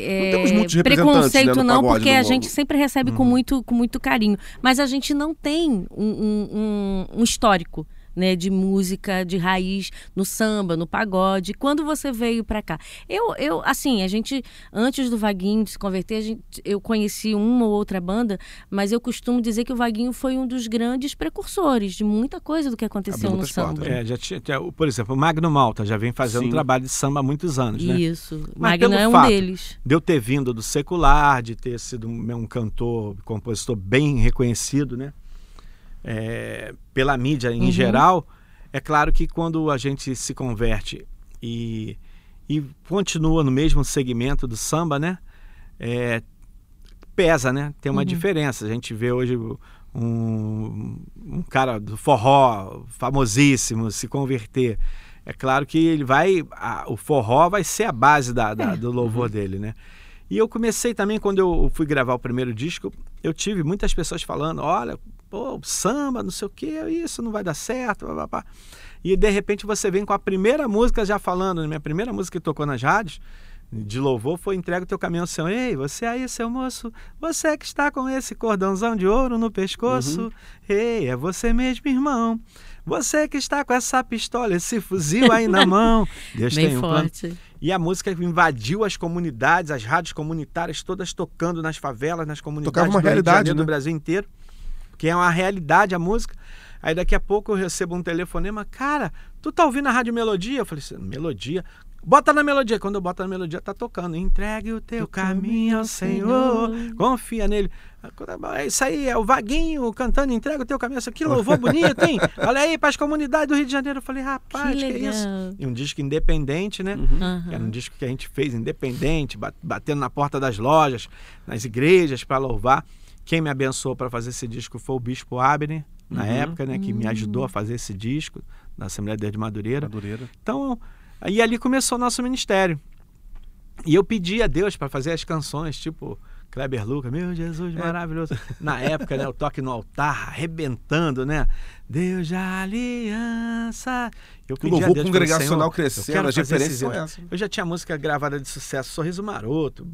Não é, temos muitos representantes, preconceito, né, não, pagode porque a gente sempre recebe com, muito, com muito carinho. Mas a gente não tem um- um- um histórico. Né, de música de raiz no samba, no pagode. Quando você veio para cá, eu, eu, assim, a gente antes do Vaguinho se converter, a gente, eu conheci uma ou outra banda, mas eu costumo dizer que o Vaguinho foi um dos grandes precursores de muita coisa do que aconteceu no samba. portas, É, já tinha, por exemplo, o Magno Malta já vem fazendo Sim. um trabalho de samba há muitos anos, né? Isso. Mas Magno pelo é um fato deles. de eu ter vindo do secular, de ter sido um, um cantor, compositor bem reconhecido, né? É, pela mídia em Uhum. geral, é claro que quando a gente se converte e, e continua no mesmo segmento do samba, né? É, pesa, né? Tem uma Uhum. diferença. A gente vê hoje um, um cara do forró famosíssimo se converter. É claro que ele vai. a- o forró vai ser a base da, da- É. do louvor dele, né? E eu comecei também, quando eu fui gravar o primeiro disco, eu tive muitas pessoas falando: olha, pô, samba, não sei o que, isso não vai dar certo. Pá, pá. E de repente você vem com a primeira música já falando, minha primeira música que tocou nas rádios, de louvor, foi entrega o teu caminho ao Senhor. Ei, você aí, seu moço, você que está com esse cordãozão de ouro no pescoço. Ei, é você mesmo, irmão. Você que está com essa pistola, esse fuzil aí na mão. <laughs> Deus Bem tem um plano. forte. E a música invadiu as comunidades, as rádios comunitárias, todas tocando nas favelas, nas comunidades Tocava uma do realidade, Janeiro, né? do Brasil inteiro. Que é uma realidade a música. Aí daqui a pouco eu recebo um telefonema, cara, tu tá ouvindo a Rádio Melodia? Eu falei assim, Melodia? Bota na melodia. Quando eu boto na melodia, tá tocando. Entregue o teu caminho ao Senhor, confia nele. É isso aí, é o Vaguinho cantando, entrega o teu caminho Senhor. Que louvor bonito, hein? <laughs> Olha aí, para as comunidades do Rio de Janeiro. Eu falei, rapaz, Que que, legal. isso? E um disco independente, né? Aham. Era um disco que a gente fez independente, ba- batendo na porta das lojas, nas igrejas para louvar. Quem me abençoou para fazer esse disco foi o Bispo Abner, na Uhum. época, né, que me ajudou a fazer esse disco, na Assembleia de Madureira. Madureira. Então, aí ali começou o nosso ministério. E eu pedi a Deus para fazer as canções, tipo Kleber Lucas, meu Jesus, É. maravilhoso. Na época, né, o toque no altar, arrebentando, né? Deus da aliança. Eu O pedi a louvor congregacional crescendo, as referências são essas. Eu já tinha música gravada de sucesso, Sorriso Maroto,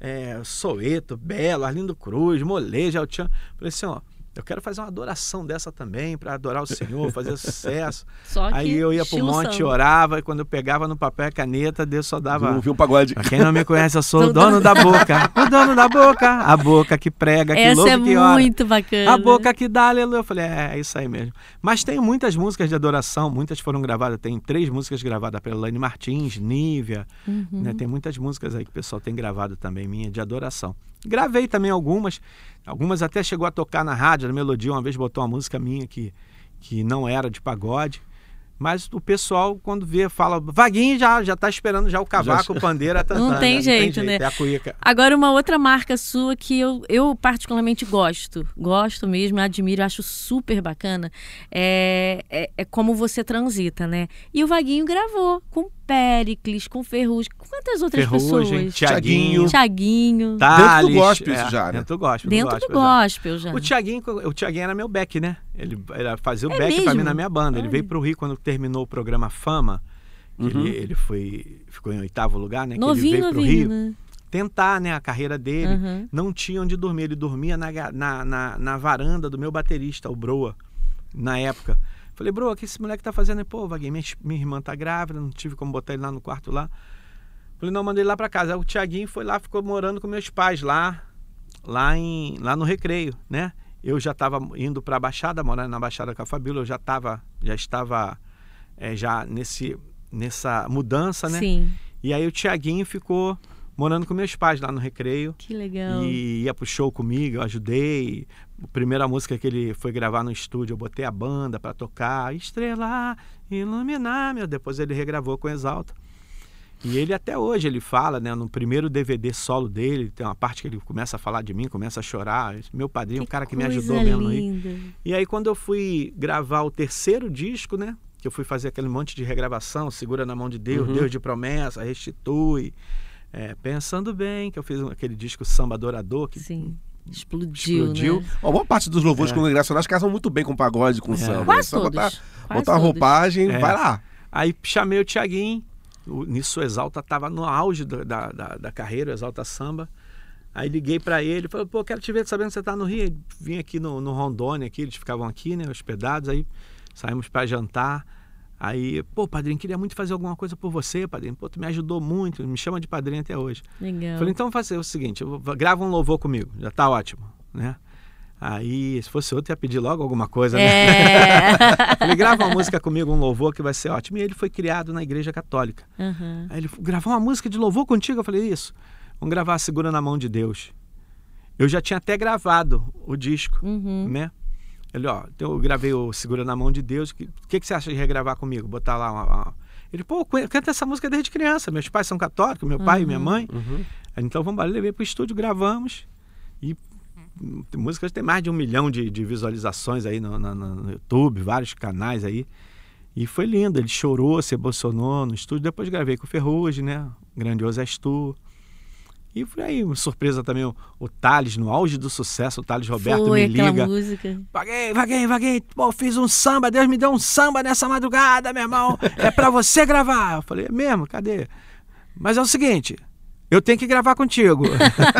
é, Soeto, Belo, Arlindo Cruz, Molejo, El Tchan. Falei assim, ó, eu quero fazer uma adoração dessa também, para adorar o Senhor, fazer <laughs> sucesso. Só que Aí eu ia pro estilo monte, samba. orava, e quando eu pegava no papel e caneta, Deus só dava. Não viu um pagode. Pra quem não me conhece, eu sou o <laughs> dono da boca. O dono da boca. A boca que prega, que Essa louca, é que ora. muito bacana. A boca que dá, aleluia. Eu falei, é, é isso aí mesmo. Mas tem muitas músicas de adoração, muitas foram gravadas. Tem três músicas gravadas pela Lane Martins, Nívia. Uhum. né? Tem muitas músicas aí que o pessoal tem gravado também, minha, de adoração. Gravei também algumas. Algumas até chegou a tocar na rádio, na melodia. Uma vez botou uma música minha que, que não era de pagode. Mas o pessoal, quando vê, fala, Vaguinho já, já tá esperando já o cavaco, <laughs> o pandeiro, a tantana. Não tem jeito, né? É a cuíca. Agora, uma outra marca sua que eu, eu particularmente gosto, gosto mesmo, admiro, acho super bacana, é, é, é como você transita, né? E o Vaguinho gravou com Péricles, com Ferrugem, com quantas outras Ferrugem, pessoas? Tiaguinho, Tiaguinho, Thales, Dentro do gospel isso já, né? Dentro do gospel. dentro do já. gospel já. O Tiaguinho, o Tiaguinho era meu back, né? Ele, ele fazia o É back pra mesmo? mim na minha banda. Ele Olha. veio pro Rio quando terminou o programa Fama. que Uhum. Ele, ele foi, ficou em oitavo lugar, né? que ele Novinho, veio pro novinho, Rio né? tentar, né, a carreira dele. Aham. Não tinha onde dormir. Ele dormia na, na, na, na varanda do meu baterista, o Broa, na época. Falei, Broa, o que esse moleque tá fazendo? Ele, Pô, Vaguinho, minha, minha irmã tá grávida, não tive como botar ele lá no quarto lá. Falei, não, mandei ele lá pra casa. Aí o Tiaguinho foi lá, ficou morando com meus pais lá, lá, em, lá no Recreio, né? Eu já estava indo para a Baixada, morando na Baixada com a Fabíola, eu já estava já estava eh, já nesse nessa mudança, né? Sim, E aí o Tiaguinho ficou morando com meus pais lá no Recreio que legal. e ia pro show comigo, eu ajudei. A primeira música que ele foi gravar no estúdio, eu botei a banda para tocar, Estrelar, Iluminar, meu. Depois ele regravou com Exalta. E ele até hoje ele fala, né, no primeiro DVD solo dele, tem uma parte que ele começa a falar de mim, começa a chorar. Meu padrinho, o cara que me ajudou coisa mesmo linda. E aí quando eu fui gravar o terceiro disco, né? Que eu fui fazer aquele monte de regravação, Segura na Mão de Deus, Uhum. Deus de Promessa, Restitui, é, Pensando Bem, que eu fiz aquele disco Samba Adorador, que Sim, explodiu, explodiu. né? Ó, boa parte dos louvores É. congregacionais casam muito bem com pagode, com samba. Quase É só todos. botar, quase botar roupagem, É. vai lá. Aí chamei o Tiaguinho, o Nisso Exalta estava no auge da, da, da- da carreira, o Exalta Samba. Aí liguei para ele, falei, pô, quero te ver, sabendo que você tá no Rio. Vim aqui no, no Rondônia, aqui, eles ficavam aqui, né, hospedados, aí saímos para jantar. Aí, pô, padrinho, queria muito fazer alguma coisa por você, padrinho. Pô, tu me ajudou muito, me chama de padrinho até hoje. Legal. Falei, então fazer o seguinte, eu vou, grava um louvor comigo, já tá ótimo, né? Aí, se fosse outro, ia pedir logo alguma coisa, né? É. <laughs> Falei, grava uma música comigo, um louvor que vai ser ótimo. E ele foi criado na igreja católica. Aham. Aí ele gravar uma música de louvor contigo? Eu falei, isso. Vamos gravar Segura na Mão de Deus. Eu já tinha até gravado o disco, Uhum. né? Ele, ó, então eu gravei o Segura na Mão de Deus. O que, que, que você acha de regravar comigo? Botar lá uma, uma- Ele, pô, eu canto essa música desde criança. Meus pais são católicos, meu pai e minha mãe. Uhum. Então vamos embora, levei pro estúdio, gravamos. E hum, tem músicas tem mais de um milhão de, de visualizações aí no, na- no YouTube, vários canais aí. E foi lindo, ele chorou, se emocionou no estúdio. Depois gravei com o Ferrugem, né? Grandioso és tu. E foi aí, uma surpresa também, o, o Thales, no auge do sucesso, o Thales Roberto Foi me aquela liga. música. Vaguei, vaguei, vaguei. Pô, fiz um samba, Deus me deu um samba nessa madrugada, meu irmão. É pra você gravar. Eu falei, é mesmo? Cadê? Mas é o seguinte, eu tenho que gravar contigo.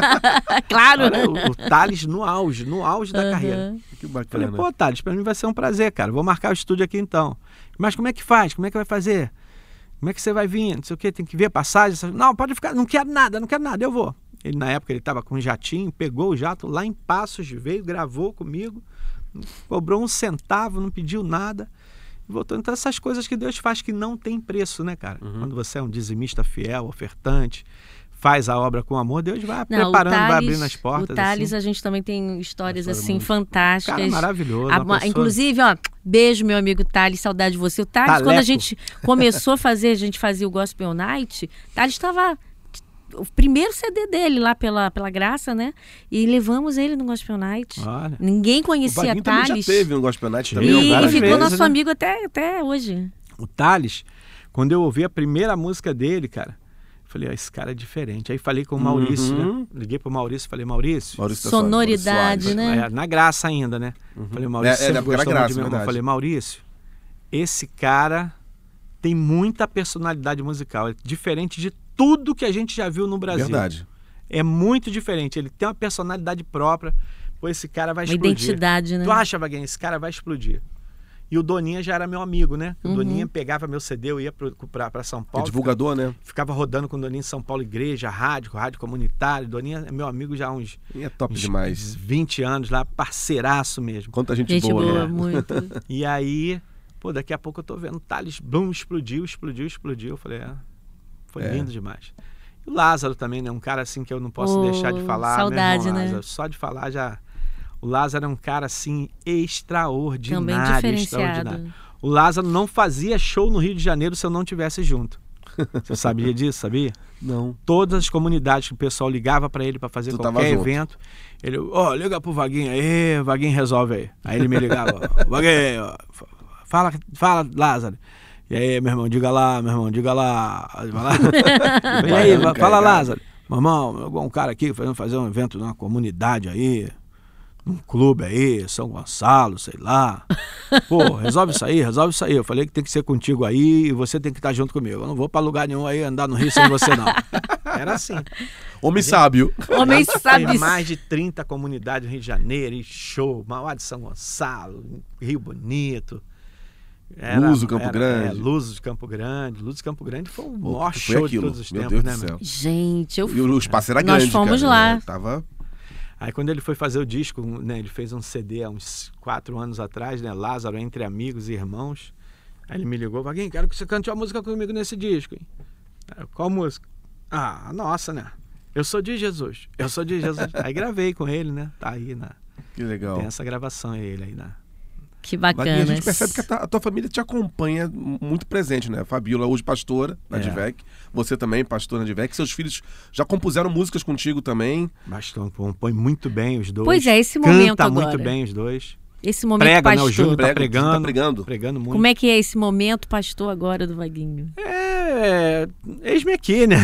<laughs> claro, né? Olha, o, o Thales no auge, no auge da carreira. Que Falei, bacana. pô, Thales, pra mim vai ser um prazer, cara. Vou marcar o estúdio aqui então. Mas como é que faz? Como é que vai fazer? Como é que você vai vir? Não sei o quê, tem que ver passagem. essas- Não, pode ficar, não quero nada, não quero nada, eu vou. Ele, na época, ele estava com um jatinho, pegou o jato lá em Passos, veio, gravou comigo, cobrou um centavo, não pediu nada. Voltou. Então, essas coisas que Deus faz que não tem preço, né, cara? Quando você é um dizimista fiel, ofertante, faz a obra com amor, Deus vai Não, o preparando, vai Thales- abrindo as portas. O Thales, assim. a gente também tem histórias História assim muito- fantásticas. Cara maravilhoso. A- pessoa- Inclusive, ó, beijo, meu amigo Thales, saudade de você. O Thales, quando a Taleco. gente começou a fazer, a gente fazia o Gospel Night, Thales estava. O primeiro CD dele lá pela, pela graça, né? E levamos ele no Gospel Night. Olha. Ninguém O conhecia Vaguinho também já Thales. teve no Gospel Night também. E, e ficou vezes, nosso né? amigo até, até hoje. O Thales, quando eu ouvi a primeira música dele, cara, falei, ah, esse cara é diferente. Aí falei com o Maurício, Uhum. né? Liguei pro Maurício, falei, Maurício, Maurício Sonoridade, Soares. né? é, na graça ainda, né? Falei, Maurício, É, é, sempre gostou graça, de meu irmão. verdade. Falei, Maurício, esse cara tem muita personalidade musical. É diferente de tudo que a gente já viu no Brasil. Verdade. É muito diferente. Ele tem uma personalidade própria. Pô, esse cara vai Uma explodir. identidade, né? Tu acha, Vaguinho, esse cara vai explodir. E o Doninha já era meu amigo, né? O Uhum. Doninha pegava meu CD, eu ia pra São É Paulo. divulgador, né? Ficava rodando com o Doninha em São Paulo, igreja, rádio, rádio comunitário. Doninha é meu amigo já há uns, E é top uns demais. 20 anos lá, parceiraço mesmo. Quanta gente, Gente boa, boa, né? muito. <laughs> E aí, pô, daqui a pouco eu tô vendo Thales, blum, explodiu, explodiu, explodiu. Eu falei, ah, foi É. lindo demais. E o Lázaro também, né? Um cara assim que eu não posso Ô, deixar de falar. saudade, meu irmão, né? Lázaro. Só de falar já. O Lázaro é um cara assim extraordinário. Também extraordinário. O Lázaro não fazia show no Rio de Janeiro se eu não tivesse junto. <laughs> Você sabia disso, sabia? Não. Todas as comunidades que o pessoal ligava pra ele pra fazer Tu qualquer junto. evento, ele, ó, liga pro Vaguinho aí, Vaguinho resolve aí. Aí ele me ligava, ó, <laughs> Vaguinho, fala, fala, Lázaro. E aí, meu irmão, diga lá, meu irmão, diga lá. E aí, <laughs> fala. Lázaro. Meu irmão, algum um cara aqui fazendo fazer um evento numa comunidade aí, num clube aí, São Gonçalo, sei lá. Pô, <laughs> resolve isso aí, resolve isso aí. Eu falei que tem que ser contigo aí e você tem que estar junto comigo. Eu não vou pra lugar nenhum aí andar no Rio sem você, não. <laughs> Era assim. Homem sábio. Homem Tem sabe. mais de 30 comunidades no Rio de Janeiro, e show, Mauá de São Gonçalo, Rio Bonito. Luso, Campo Grande. É, Luso de Campo Grande. Luso de Campo Grande foi o Pô, maior foi show aquilo? de todos os Meu tempos, Deus né, do. Gente, eu E o espaço era Nós grande. fomos cara, lá. né? Tava. Aí quando ele foi fazer o disco, né, ele fez um CD há uns quatro anos atrás, né, Lázaro Entre Amigos e Irmãos. Aí ele me ligou, Vaguinho, quero que você cante uma música comigo nesse disco. Hein? Qual música? Ah, nossa, né? Eu sou de Jesus, eu sou de Jesus. aí gravei com ele, né? Tá aí, na, Que legal. tem essa gravação ele aí, né? Que Vaguinho, bacana. a gente percebe que a tua, a tua família te acompanha muito presente, né? Fabiola, hoje pastora na É. Divec. Você também, pastor na Divec. Seus filhos já compuseram músicas contigo também. Bastou, compõe muito bem os dois. Pois é, esse Canta momento agora. muito bem os dois. Esse momento Prega, né? O pastor. Júnior tá Prega, pregando. tá pregando. Pregando muito. Como é que é esse momento pastor agora do Vaguinho? É, eis-me aqui, né?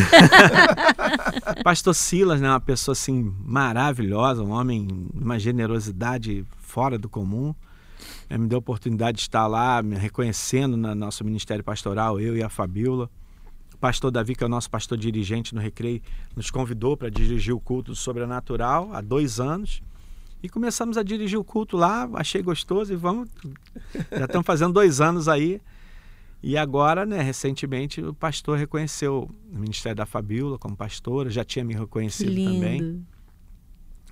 <laughs> Pastor Silas, né? Uma pessoa assim maravilhosa, um homem de uma generosidade fora do comum. É, me deu a oportunidade de estar lá, me reconhecendo no nosso ministério pastoral, eu e a Fabiola. O pastor Davi, que é o nosso pastor dirigente no Recreio, nos convidou para dirigir o culto do sobrenatural há dois anos. E começamos a dirigir o culto lá, achei gostoso e vamos. <laughs> Já estamos fazendo dois anos aí. E agora, né, recentemente, o pastor reconheceu o ministério da Fabiola como pastora, já tinha me reconhecido também.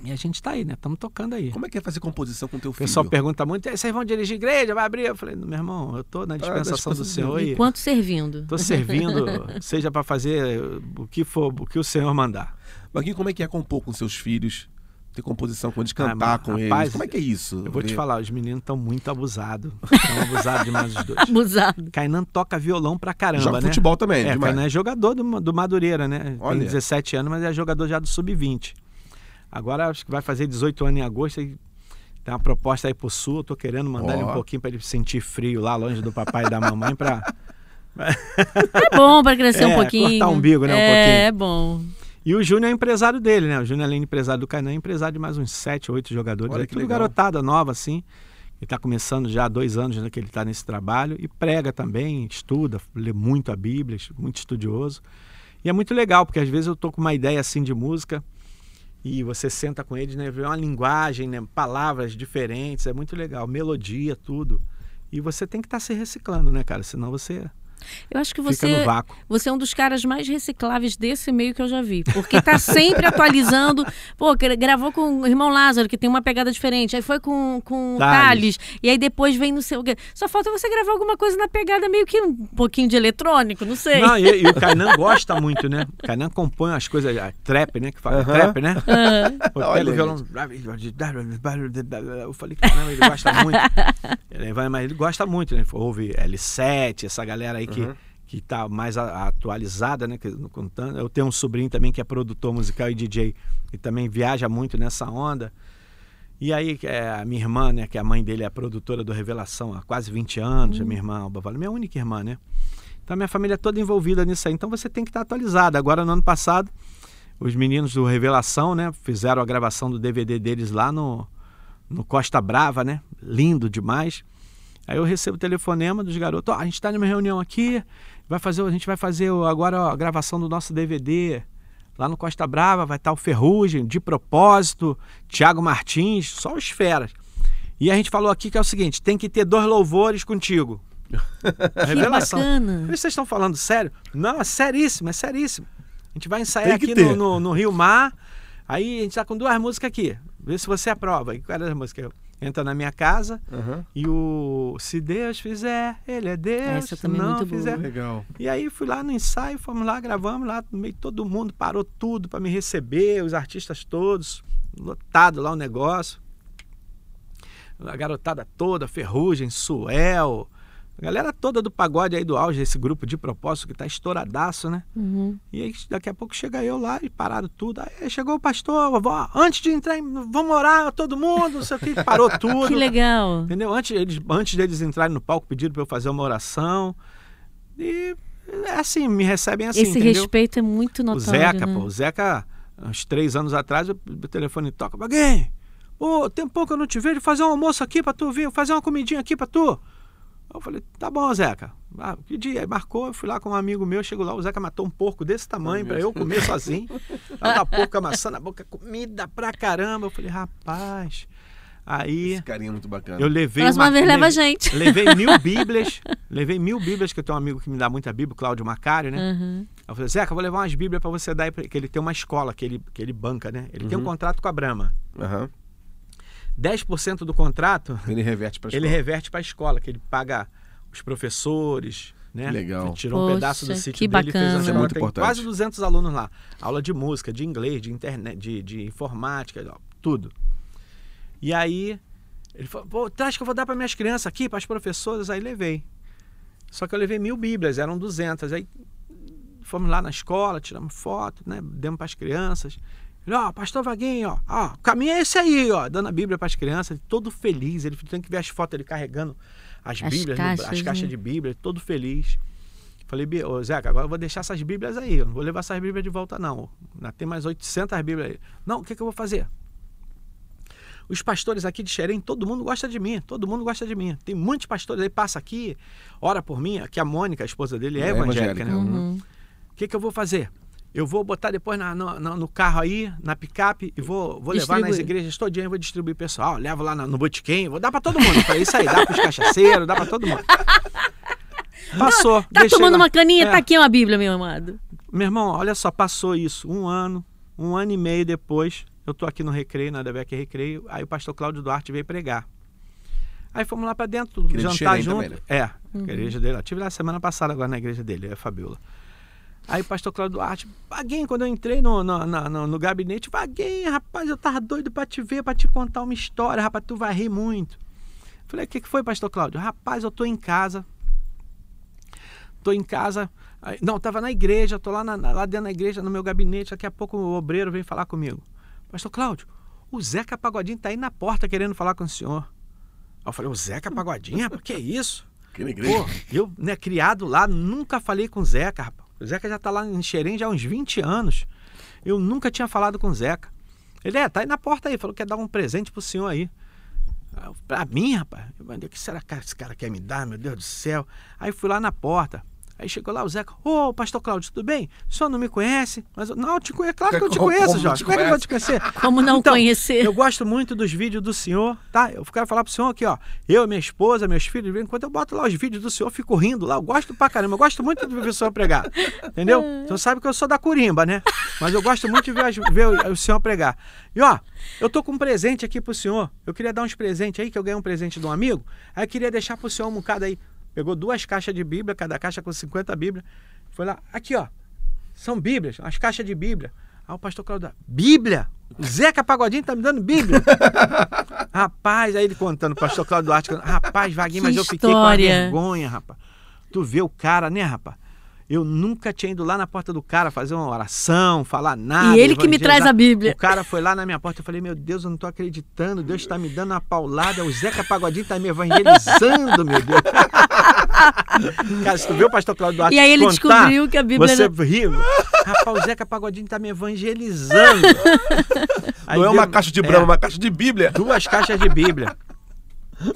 E a gente está aí, né? Estamos tocando aí. Como é que é fazer composição com teu O filho? pessoal pergunta muito, "E vocês vão dirigir igreja, vai abrir? Eu falei, meu irmão, eu estou na dispensação do dispensação Senhor e Enquanto servindo. estou servindo, <laughs> seja para fazer o que for, o que o Senhor mandar. Vaguinho, como é que é compor com seus filhos? Ter composição com eles, Ah, cantar mas, com rapaz, eles? Como é que é isso? Eu vou te falar, os meninos estão muito abusados. <laughs> Estão abusados demais os dois. Abusado. Kainan toca violão pra caramba, Joga né? futebol também, É, demais. Kainan é jogador do, do Madureira, né? Olha. Tem 17 anos, mas é jogador já do Sub-20. Agora acho que vai fazer 18 anos em agosto e tem uma proposta aí pro Sul. Eu tô querendo mandar ele Ó. um pouquinho pra ele sentir frio lá, longe do papai e da mamãe, pra... <laughs> É bom pra crescer um É, pouquinho. cortar o umbigo, né, um é, pouquinho. É bom. E o Júnior é empresário dele, né? O Júnior, além de empresário do Kainan, é empresário de mais uns 7, 8 jogadores. Olha que tudo legal. garotada nova, assim. Ele tá começando já há dois anos né, que ele tá nesse trabalho. E prega também, estuda, lê muito a Bíblia, muito estudioso. E é muito legal, porque às vezes eu tô com uma ideia assim de música e você senta com eles, né? Vê uma linguagem, né? Palavras diferentes, é muito legal. Melodia, tudo. E você tem que estar se reciclando, né, cara? Senão você Eu acho que você, você é um dos caras mais recicláveis desse meio que eu já vi. Porque tá sempre <laughs> atualizando. Pô, gra- gravou com o irmão Lázaro, que tem uma pegada diferente. Aí foi com, com o Thales. Thales. E aí depois vem no seu. Só falta você gravar alguma coisa na pegada meio que um pouquinho de eletrônico, não sei. Não, e, e o Kainan gosta muito, né? O Kainan compõe as coisas, a trap, né? Que fala trap, né? Pô, Olha, o violão. Eu falei, caramba, ele gosta muito. <laughs> Ele vai, mas ele gosta muito, né? Ouve L7, essa galera aí que, Uhum. que tá mais a- atualizada, né? Que, contando. Eu tenho um sobrinho também que é produtor musical e DJ e também viaja muito nessa onda. E aí, é, a minha irmã, né, que a mãe dele é a produtora do Revelação há quase 20 anos, a minha irmã Alba Vale, minha única irmã, né? Então, minha família é toda envolvida nisso aí. Então, você tem que estar atualizado. Agora, no ano passado, os meninos do Revelação, né? Fizeram a gravação do DVD deles lá no, no Costa Brava, né? Lindo demais. Aí eu recebo o telefonema dos garotos, ó, a gente está numa reunião aqui, vai fazer, a gente vai fazer agora a gravação do nosso DVD lá no Costa Brava, vai estar o Ferrugem, de propósito, Tiago Martins, só os feras. E a gente falou aqui que é o seguinte, tem que ter dois louvores contigo. <laughs> Revelação. bacana. Vocês estão falando sério? Não, é seríssimo, é seríssimo. A gente vai ensaiar aqui no, no, no, Rio Mar, aí a gente está com duas músicas aqui. Vê se você aprova. E qual é a música? Entra na minha casa uhum. e o se Deus fizer, ele é Deus. Essa também é não muito fizer. Boa. Legal. E aí fui lá no ensaio, fomos lá, gravamos lá, no meio todo mundo parou tudo para me receber, os artistas todos, lotado lá o negócio. A garotada toda, Ferrugem, Suel, a galera toda do pagode aí do auge, esse grupo de propósito que tá estouradaço, né? Uhum. E aí daqui a pouco chega eu lá e parado tudo. Aí chegou o pastor, vovó, antes de entrar, vamos orar todo mundo, não sei o que, parou <laughs> tudo. que legal. Entendeu? Antes, eles, antes deles entrarem no palco, pediram para eu fazer uma oração. E é assim, me recebem assim. Esse entendeu? respeito é muito notório. O Zeca, né? pô, o Zeca, uns três anos atrás, o telefone toca, alguém. Pô, tem pouco que eu não te vejo, fazer um almoço aqui para tu vir, fazer uma comidinha aqui para tu. Eu falei, tá bom, Zeca. Ah, que dia? Aí marcou, eu fui lá com um amigo meu, chego lá, o Zeca matou um porco desse tamanho para eu comer sozinho. <laughs> Tava porco amassando a boca, comida pra caramba. Eu falei, rapaz. Aí. Esse carinha é muito bacana. Eu levei. Próxima uma, vez leva a gente. <laughs> Levei mil Bíblias. levei mil Bíblias, que eu tenho um amigo que me dá muita Bíblia, Cláudio Macário, né? Uhum. Eu falei, Zeca, eu vou levar umas Bíblias para você dar aí, que ele tem uma escola que ele, que ele banca, né? Ele uhum. tem um contrato com a Brahma. Aham. Uhum. 10% do contrato. Ele reverte para a escola. Ele reverte para a escola, que ele paga os professores, né? Legal. Ele tirou Poxa, um pedaço do sítio que dele bacana. e fez a Isso é escola. muito Tem importante. quase 200 alunos lá. Aula de música, de inglês, de internet, de, de informática, tudo. E aí ele falou, pô, traz que eu vou dar para minhas crianças aqui, para as professoras. Aí levei. Só que eu levei mil bíblias, eram 200. Aí fomos lá na escola, tiramos foto, né? Demos para as crianças. Ele, ó, pastor Vaguinho, ó, ó, o caminho é esse aí, ó, dando a Bíblia para as crianças, todo feliz. Ele tem que ver as fotos ele carregando as, As Bíblias, caixas, as caixas né? de Bíblia, todo feliz. Falei, "Bi- ô Zeca, agora eu vou deixar essas Bíblias aí, eu não vou levar essas Bíblias de volta, não. Ainda tem mais 800 Bíblias aí. Não, o que, que eu vou fazer? Os pastores aqui de Xerém, todo mundo gosta de mim, todo mundo gosta de mim. Tem muitos pastores aí, passa aqui, ora por mim, aqui a Mônica, a esposa dele, é, É evangélica, evangélica, né? Uhum. O que, que eu vou fazer? Eu vou botar depois na- no, no- carro aí, na picape, e vou, vou levar nas igrejas todinha e vou distribuir pessoal. Levo lá no, no botiquim, vou dar pra todo mundo. Falei, isso aí, dá pros cachaceiros, dá pra todo mundo. <laughs> Passou. Tá deixei tomando lá. uma caninha? É. Tá aqui uma Bíblia, meu amado. Meu irmão, olha só, passou isso. Um ano, um ano e meio depois, eu tô aqui no Recreio, na Debeck Recreio, aí o pastor Cláudio Duarte veio pregar. Aí fomos lá pra dentro, de jantar junto. também, né? É, a igreja dele. Eu tive lá semana passada agora na igreja dele, é a Fabiola. Aí o pastor Cláudio Duarte, Vaguinho, quando eu entrei no, no, no, no gabinete, Vaguinho, rapaz, eu tava doido pra te ver, pra te contar uma história, rapaz, tu vai rir muito. Falei, o que, que foi, pastor Cláudio? Rapaz, eu tô em casa. Tô em casa. Não, tava na igreja, tô lá, na- lá dentro da igreja, no meu gabinete, daqui a pouco o obreiro vem falar comigo. Pastor Cláudio, o Zeca Pagodinho tá aí na porta querendo falar com o senhor. Aí eu falei, o Zeca Pagodinho? Rapaz, que isso? Aqui na igreja. Pô, eu, né, criado lá, nunca falei com o Zeca, rapaz. O Zeca já tá lá em Xerém já há uns 20 anos. Eu nunca tinha falado com o Zeca. Ele, é, tá aí na porta aí, falou que quer dar um presente pro senhor aí. Pra mim, rapaz, eu mandei, o que será que esse cara quer me dar, meu Deus do céu? Aí fui lá na porta. Aí chegou lá o Zeca, ô pastor Cláudio, tudo bem? O senhor não me conhece? Mas eu, não, eu te conheço, claro que eu te Como conheço, não Jorge. te Como é que eu vou te conhecer? Como não Então, conhecer? Eu gosto muito dos vídeos do senhor, tá? Eu quero falar pro senhor aqui, ó. Eu, minha esposa, meus filhos, quando eu boto lá os vídeos do senhor, fico rindo lá. Eu gosto pra caramba. Eu gosto muito de ver o senhor pregar. Entendeu? <laughs> O senhor sabe que eu sou da Corimba, né? Mas eu gosto muito de ver, ver o, o senhor pregar. E ó, eu tô com um presente aqui pro senhor. Eu queria dar uns presentes aí, que eu ganhei um presente de um amigo. Aí eu queria deixar pro senhor um bocado aí. Pegou duas caixas de Bíblia, cada caixa com 50 Bíblias. Foi lá, aqui ó, são Bíblias, as caixas de Bíblia. Aí o pastor Claudio, Bíblia? O Zeca Pagodinho tá me dando Bíblia? <laughs> rapaz, aí ele contando, o pastor Claudio Duarte, rapaz, Vaguinho, Que mas eu fiquei com a história. vergonha, rapaz. Tu vê o cara, né, rapaz? Eu nunca tinha ido lá na porta do cara fazer uma oração, falar nada. E ele que me traz a Bíblia. O cara foi lá na minha porta, eu falei, meu Deus, eu não tô acreditando, Deus tá me dando uma paulada, o Zeca Pagodinho tá me evangelizando, meu Deus. <laughs> <laughs> Cara, se tu viu o pastor Cláudio Duarte E aí ele contar, descobriu que a Bíblia Você era- ri. Rapaz, o Zeca Pagodinho tá me evangelizando. Aí Não é uma caixa de brama, é uma caixa de Bíblia. duas caixas de Bíblia.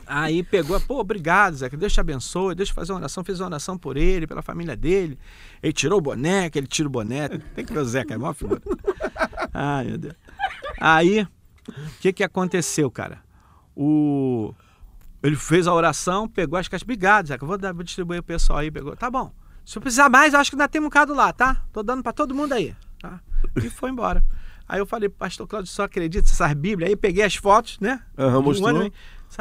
Aí pegou, pô, obrigado, Zeca, Deus te abençoe, deixa eu fazer uma oração, fiz uma oração por ele, pela família dele. Ele tirou o boné, que ele tira o boné. Tem que ver o Zeca, é mó figura. Ai, meu Deus. Aí, o que que aconteceu, cara? O... Ele fez a oração, pegou as caixas, obrigado, Zeca, vou, dar, vou distribuir o pessoal aí, pegou. Tá bom, se eu precisar mais, eu acho que ainda tem um bocado lá, tá? Tô dando pra todo mundo aí, tá? E foi embora. Aí eu falei, pastor Cláudio, só acredita nessas Bíblias? Aí peguei as fotos, né? Aham, Um mostrou. ano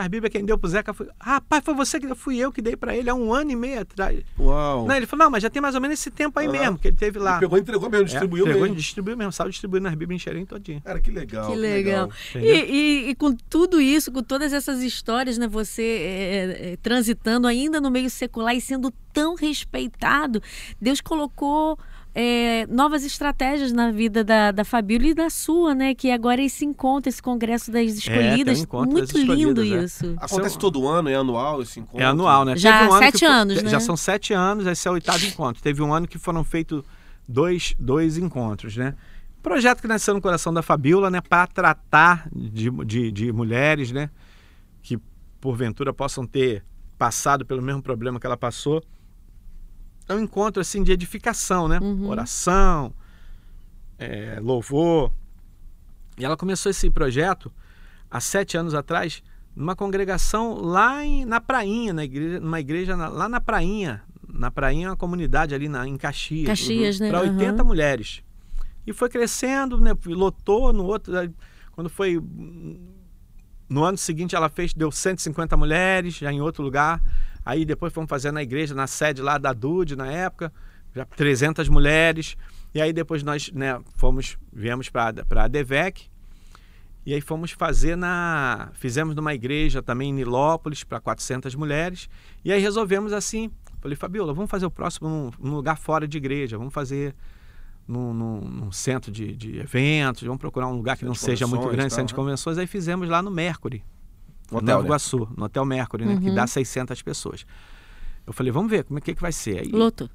Bíblias quem deu pro Zeca foi. Rapaz, foi você que deu, fui eu que dei pra ele há um ano e meio atrás. Uau. Não, ele falou, não, mas já tem mais ou menos esse tempo aí Aham. mesmo, que ele teve lá. Ele pegou e entregou mesmo, É, distribuiu pegou, mesmo. distribuiu mesmo, saiu distribuindo nas Bíblias em Xerém todinho. Cara, que legal. Que legal. Entendeu? E, e- e com tudo isso, com todas essas histórias, né, você é, é, transitando ainda no meio secular e sendo tão respeitado, Deus colocou é, novas estratégias na vida da, da Fabíola e da sua, né? Que agora é esse encontro, esse congresso das escolhidas. tem um encontro Muito das lindo escolhidas, é. isso. Acontece todo ano, é anual esse encontro? É anual, né? Já um ano sete que foi- anos, né? Já são sete anos, esse é o oitavo encontro. Teve um ano que foram feitos dois, dois encontros, né? Projeto que nasceu no coração da Fabiola, né? Para tratar de, de, de mulheres, né? Que porventura possam ter passado pelo mesmo problema que ela passou. É um encontro, assim, de edificação, né? Uhum. Oração, é, louvor. E ela começou esse projeto há sete anos atrás numa congregação lá em- na Prainha, na igreja, numa igreja na- lá na Prainha. Na Prainha é uma comunidade ali na, em Caxias. Caxias, né? Para Aham. 80 mulheres. E foi crescendo, né? Lotou no outro. Quando foi. No ano seguinte ela fez, deu 150 mulheres, já em outro lugar. Aí depois fomos fazer na igreja, na sede lá da DUD na época, já 300 mulheres. E aí depois nós né, fomos, viemos para a DEVEC. E aí fomos fazer na. Fizemos numa igreja também em Nilópolis para 400 mulheres. E aí resolvemos assim. Falei, Fabiola, vamos fazer o próximo num, num lugar fora de igreja. Vamos fazer num, num- num centro de, de eventos. Vamos procurar um lugar que não seja muito grande, tá, centro de né? convenções. Aí fizemos lá no Mercury. No hotel, Nova né? Iguaçu, no Hotel Mercury, né? Que Uhum. dá 600 pessoas. Eu falei, vamos ver como é que, que vai ser. Aí, Loto.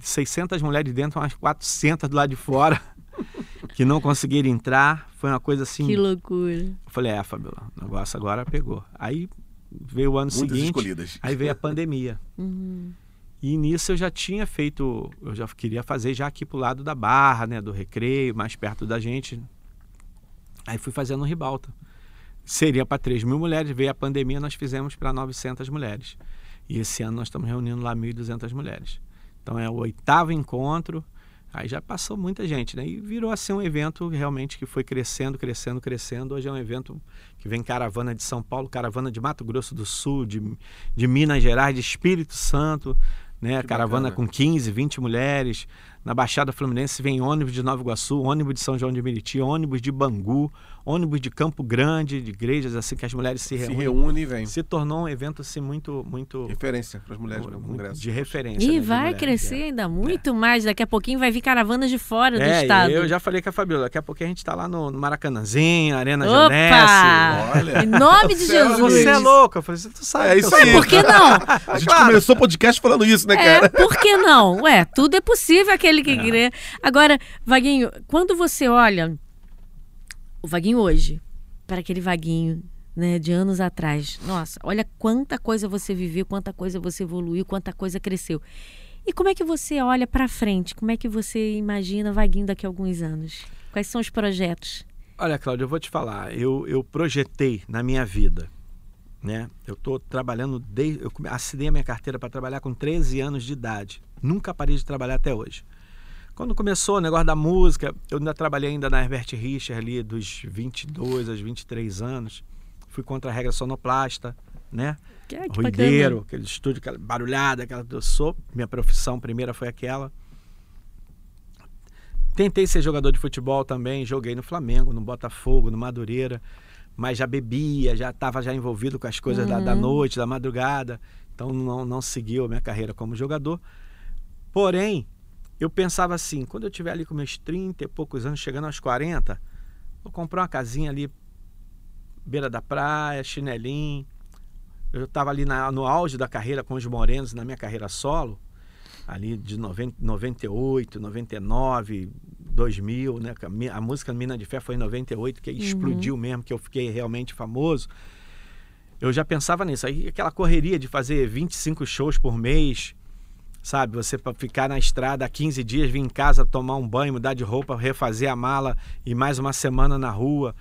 600 mulheres dentro, umas 400 do lado de fora, <laughs> que não conseguiram entrar. Foi uma coisa assim. Que loucura. Eu falei, é, Fabiola, o negócio agora pegou. Aí veio o ano Muitas seguinte, escolhidas. aí veio a pandemia. <laughs> Uhum. E nisso eu já tinha feito, eu já queria fazer já aqui pro lado da Barra, né, do Recreio, mais perto da gente. Aí fui fazendo no Ribalta. Seria para 3 mil mulheres, veio a pandemia, nós fizemos para 900 mulheres. E esse ano nós estamos reunindo lá 1.200 mulheres. Então é o oitavo encontro, aí já passou muita gente, né? E virou assim um evento realmente que foi crescendo, crescendo, crescendo. Hoje é um evento que vem caravana de São Paulo, caravana de Mato Grosso do Sul, de, de Minas Gerais, de Espírito Santo, né? Que caravana bacana. com 15, 20 mulheres. Na Baixada Fluminense vem ônibus de Nova Iguaçu, ônibus de São João de Meriti, ônibus de Bangu, ônibus de Campo Grande, de igrejas assim que as mulheres se, Se reúnem. reúne e vem. Se tornou um evento assim muito, muito, Referência para as mulheres no muito congresso. de referência. E né, vai mulheres, crescer é. ainda muito mais. Daqui a pouquinho vai vir caravanas de fora do É, estado. eu já falei com a Fabiola, daqui a pouco a gente tá lá no, no Maracanãzinho, Arena Opa! Genesse. Olha. Em nome de Você é Jesus. Você é louco? Eu falei, você sabe. É isso aí. Por que não? A gente começou o podcast falando isso, né, É, cara? por que não? Ué, tudo é possível aquele que crê. Agora, Vaguinho, quando você olha o Vaguinho hoje para aquele Vaguinho né, de anos atrás, nossa, olha quanta coisa você viveu, quanta coisa você evoluiu, quanta coisa cresceu. E como é que você olha para frente? Como é que você imagina Vaguinho daqui a alguns anos? Quais são os projetos? Olha, Cláudio, eu vou te falar. Eu, eu projetei na minha vida, né? Eu estou trabalhando desde. Eu assinei a minha carteira para trabalhar com 13 anos de idade. Nunca parei de trabalhar até hoje. Quando começou o negócio da música, eu ainda trabalhei ainda na Herbert Richter ali dos 22 aos 23 anos. Fui contra a regra sonoplasta, né? Que, é, que Ruideiro, bacana. aquele estúdio, aquela barulhada, aquela eu sou. Minha profissão primeira foi aquela. Tentei ser jogador de futebol também, joguei no Flamengo, no Botafogo, no Madureira, mas já bebia, já estava já envolvido com as coisas da, da Uhum. noite, da madrugada, então não, não seguiu a minha carreira como jogador. Porém, eu pensava assim, quando eu tiver ali com meus 30 e poucos anos, chegando aos 40, vou comprar uma casinha ali, beira da praia, chinelinho, eu estava ali na, no auge da carreira com os Morenos, na minha carreira solo, ali de 90, 98, 99, 2000, né? A, música Mina de Fé foi em 98, que explodiu mesmo, que eu fiquei realmente famoso. Eu já pensava nisso. Aí aquela correria de fazer 25 shows por mês, sabe? Você para ficar na estrada há 15 dias, vir em casa, tomar um banho, mudar de roupa, refazer a mala e mais uma semana na rua.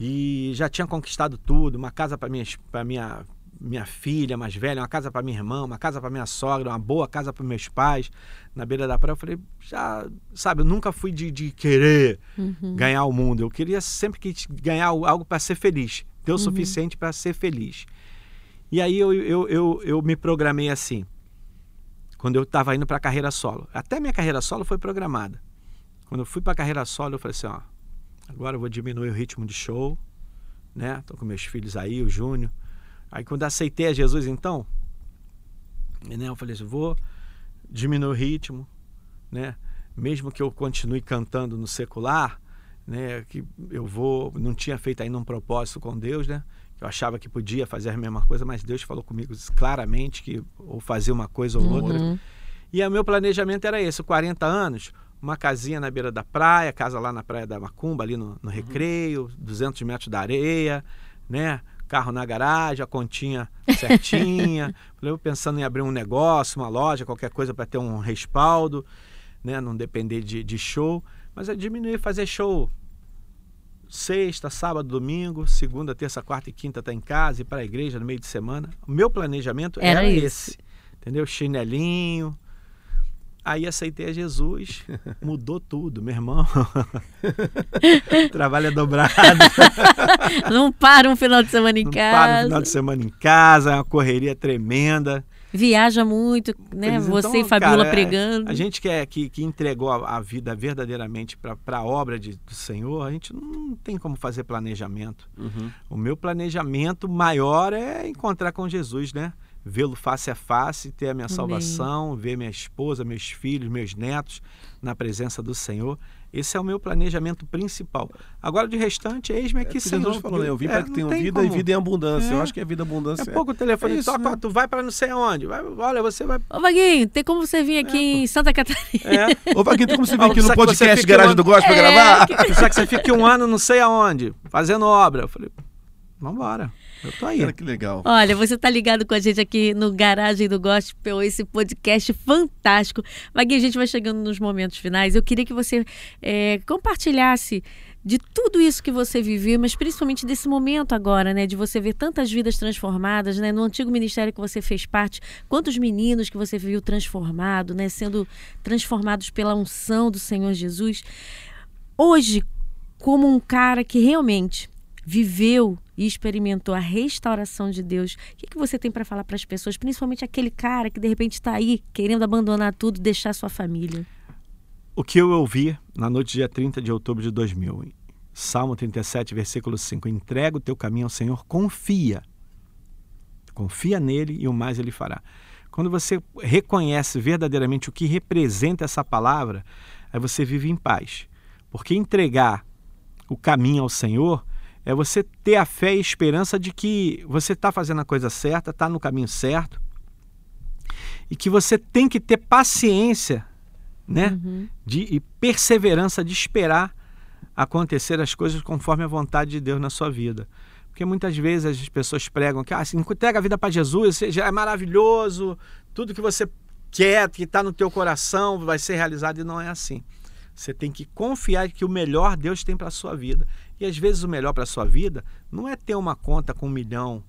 E já tinha conquistado tudo, uma casa para minha para minha minha filha mais velha, uma casa para minha irmã, uma casa para minha sogra, uma boa casa para meus pais, na beira da praia. Eu falei, já, sabe, eu nunca fui de, de querer ganhar o mundo. Eu queria sempre que ganhar algo para ser feliz, ter o suficiente para ser feliz. E aí eu, eu, eu, eu me programei assim, quando eu estava indo para a carreira solo. Até minha carreira solo foi programada. Quando eu fui para a carreira solo, eu falei assim, ó, agora eu vou diminuir o ritmo de show, né? Tô com meus filhos aí, o Júnior. Aí quando aceitei a Jesus, então, né, eu falei assim, vou diminuir o ritmo, né? Mesmo que eu continue cantando no secular, né, que eu vou, não tinha feito ainda um propósito com Deus, né? Eu achava que podia fazer a mesma coisa, mas Deus falou comigo claramente que ou fazer uma coisa ou outra. E o meu planejamento era esse, 40 anos, uma casinha na beira da praia, casa lá na praia da Macumba, ali no, no Recreio, 200 metros da areia, né? Carro na garagem, a continha certinha. <laughs> Falei, eu pensando em abrir um negócio, uma loja, qualquer coisa para ter um respaldo, né? Não depender de, de show. Mas eu diminuí fazer show sexta, sábado, domingo, segunda, terça, quarta e quinta tá em casa, ir para a igreja no meio de semana. O meu planejamento Era era, esse. Entendeu? Chinelinho. Aí aceitei a Jesus, <laughs> mudou tudo, meu irmão. <laughs> Trabalho é dobrado, <laughs> Não para um final de semana em não casa. para no final de semana em casa, é uma correria tremenda. Viaja muito, né? Eles, Você então, e Fabiola cara, é, pregando. A gente que, é, que, que entregou a, a vida verdadeiramente para a obra de, do Senhor, a gente não tem como fazer planejamento. Uhum. O meu planejamento maior é encontrar com Jesus, né? Vê-lo face a face, ter a minha Amém. salvação, ver minha esposa, meus filhos, meus netos na presença do Senhor. Esse é o meu planejamento principal. Agora, de restante, eis-me É aqui, o que Senhor. Falou, né? Eu vim É, para que não tenham tem vida e como. vida em abundância. É. Eu acho que a vida em abundância É pouco o telefone, É isso, toca, né? tu vai para não sei aonde. Vai, olha, você vai. Ô, Vaguinho, tem como você vir aqui em Santa Catarina? É. Ô, Vaguinho, tem como você vir aqui no que podcast Garagem um- do Gospel É, gravar? Só que você fica um ano não sei aonde, fazendo obra. Eu falei, vambora, eu tô aí. Cara, que legal. Olha, você tá ligado com a gente aqui no Garagem do Gospel, esse podcast fantástico. Vaguinho, a gente vai chegando nos momentos finais. Eu queria que você eh, compartilhasse de tudo isso que você viveu, mas principalmente desse momento agora, né? De você ver tantas vidas transformadas, né? No antigo ministério que você fez parte, quantos meninos que você viu transformado, né? Sendo transformados pela unção do Senhor Jesus. Hoje, como um cara que realmente viveu e experimentou a restauração de Deus, o que, que você tem para falar para as pessoas, principalmente aquele cara que de repente está aí querendo abandonar tudo, deixar sua família? O que eu ouvi na noite dia 30 de outubro de 2000, em Salmo 37, versículo 5: Entrega o teu caminho ao Senhor, confia. Confia nele e o mais ele fará. Quando você reconhece verdadeiramente o que representa essa palavra, aí você vive em paz. Porque entregar o caminho ao Senhor é você ter a fé e esperança de que você está fazendo a coisa certa, está no caminho certo, e que você tem que ter paciência, né? De, e perseverança de esperar acontecer as coisas conforme a vontade de Deus na sua vida. Porque muitas vezes as pessoas pregam que ah, assim, entrega a vida para Jesus, já é maravilhoso, tudo que você quer, que está no teu coração, vai ser realizado e não é assim. Você tem que confiar que o melhor Deus tem para a sua vida. E às vezes o melhor para a sua vida não é ter uma conta com um milhão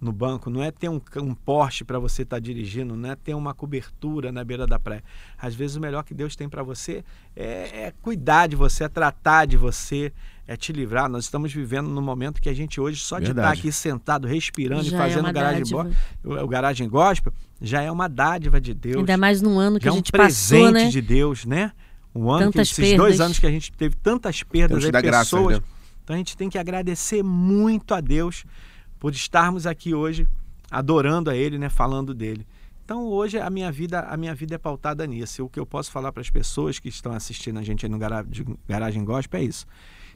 no banco, não é ter um, um Porsche para você estar dirigindo, não é ter uma cobertura na beira da praia. Às vezes o melhor que Deus tem para você é, é cuidar de você, é tratar de você, é te livrar. Nós estamos vivendo num momento que a gente hoje, só de estar Verdade. aqui sentado, respirando Já e é fazendo uma garagem, bo- o, o garagem gospel, já é uma dádiva de Deus Ainda mais num ano que já a é um gente presente passou, né? de Deus, né? Um ano Tantas que esses dois perdas. anos que a gente teve tantas perdas aí, graças, pessoas. né? Então a gente tem que agradecer muito a Deus por estarmos aqui hoje adorando a ele, né, falando dele. Então hoje a minha vida, a minha vida é pautada nisso. E O que eu posso falar para as pessoas que estão assistindo a gente aí no Gara- de Garagem Gospel é isso.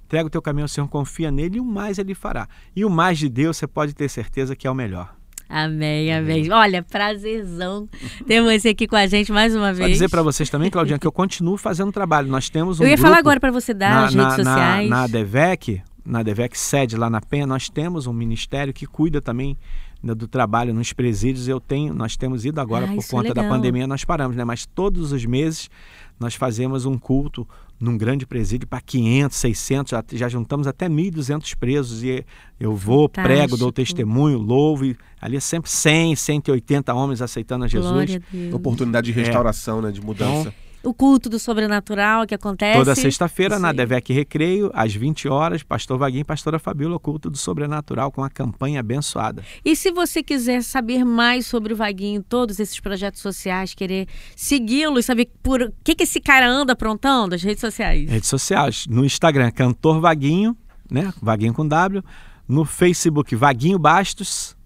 Entrega o teu caminho ao Senhor, confia nele e o mais ele fará. E o mais de Deus você pode ter certeza que é o melhor. Amém, amém. Olha, prazerzão ter você aqui com a gente mais uma Vou vez. dizer para vocês também, Claudinha, que eu continuo fazendo trabalho. Nós temos um Eu ia falar agora para você dar na, as na, redes na, sociais. na DEVEC, na DEVEC sede lá na Penha, nós temos um ministério que cuida também né, do trabalho nos presídios. Eu tenho, nós temos ido agora Ah, por isso é conta da pandemia, nós paramos, né? Mas todos os meses nós fazemos um culto num grande presídio para 500, 600, já, já juntamos até 1.200 presos e eu vou, prego, dou Fantástico. testemunho, louvo e ali é sempre 100, 180 homens aceitando a Jesus. A Deus. Oportunidade de restauração, né? De mudança. O culto do sobrenatural que acontece. Toda sexta-feira, na. Devec Recreio, às 20 horas, Pastor Vaguinho e Pastora Fabíola, culto do sobrenatural com a campanha abençoada. E se você quiser saber mais sobre o Vaguinho, todos esses projetos sociais, querer segui-lo e saber por o que, que esse cara anda aprontando, as redes sociais. Redes sociais, no Instagram, Cantor Vaguinho, né? Vaguinho com W. No Facebook, Vaguinho Bastos.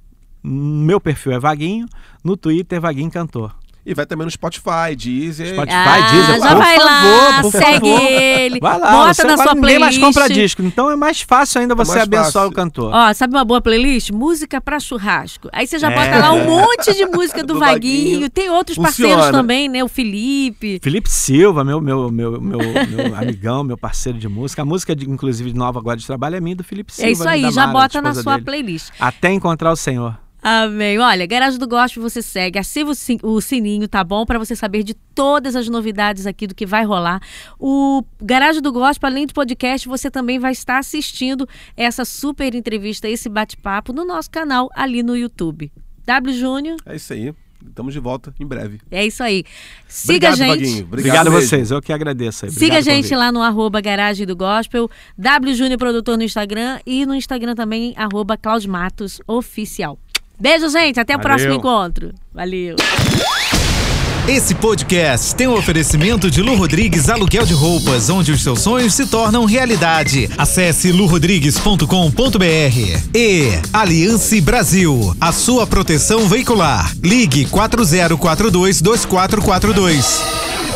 Meu perfil é Vaguinho. No Twitter, Vaguinho Cantor. E vai também no Spotify, Deezer. Spotify. Ah, Deezer, já por vai favor, lá, por segue favor. ele, Vai lá, bota você na sua ninguém mais playlist. compra disco. Então é mais fácil ainda você mais abençoar fácil. o cantor. Ó, sabe uma boa playlist? Música pra churrasco. Aí você já É. bota lá um <laughs> monte de música do, Do Vaguinho. Vaguinho. Tem outros Funciona. parceiros também, né? O Felipe. Felipe Silva, meu, meu, meu, meu, meu amigão, meu parceiro de música. A música, de, inclusive, de nova agora de trabalho é minha e do Felipe Silva. é isso né, aí, já Mara, bota na sua dele. playlist. Até encontrar o Senhor. Amém. Olha, Garagem do Gospel você segue, ativa o sin- o sininho, tá bom? Pra você saber de todas as novidades aqui do que vai rolar. O Garagem do Gospel, além do podcast, você também vai estar assistindo essa super entrevista, esse bate-papo no nosso canal ali no YouTube. W Júnior, É isso aí. Estamos de volta em breve. é isso aí. Siga Obrigado, a gente. Vaguinho. Obrigado, a vocês, eu que agradeço. Aí. Siga a Obrigado gente lá no arroba Garagem do Gospel, W Júnior Produtor no Instagram e no Instagram também, arroba Claus Matos Oficial. Beijo, gente. Até o Valeu. próximo encontro. Valeu. Esse podcast tem o oferecimento de Lu Rodrigues Aluguel de Roupas, onde os seus sonhos se tornam realidade. Acesse lurodrigues.com.br e Aliança Brasil, a sua proteção veicular. Ligue 4042 2442.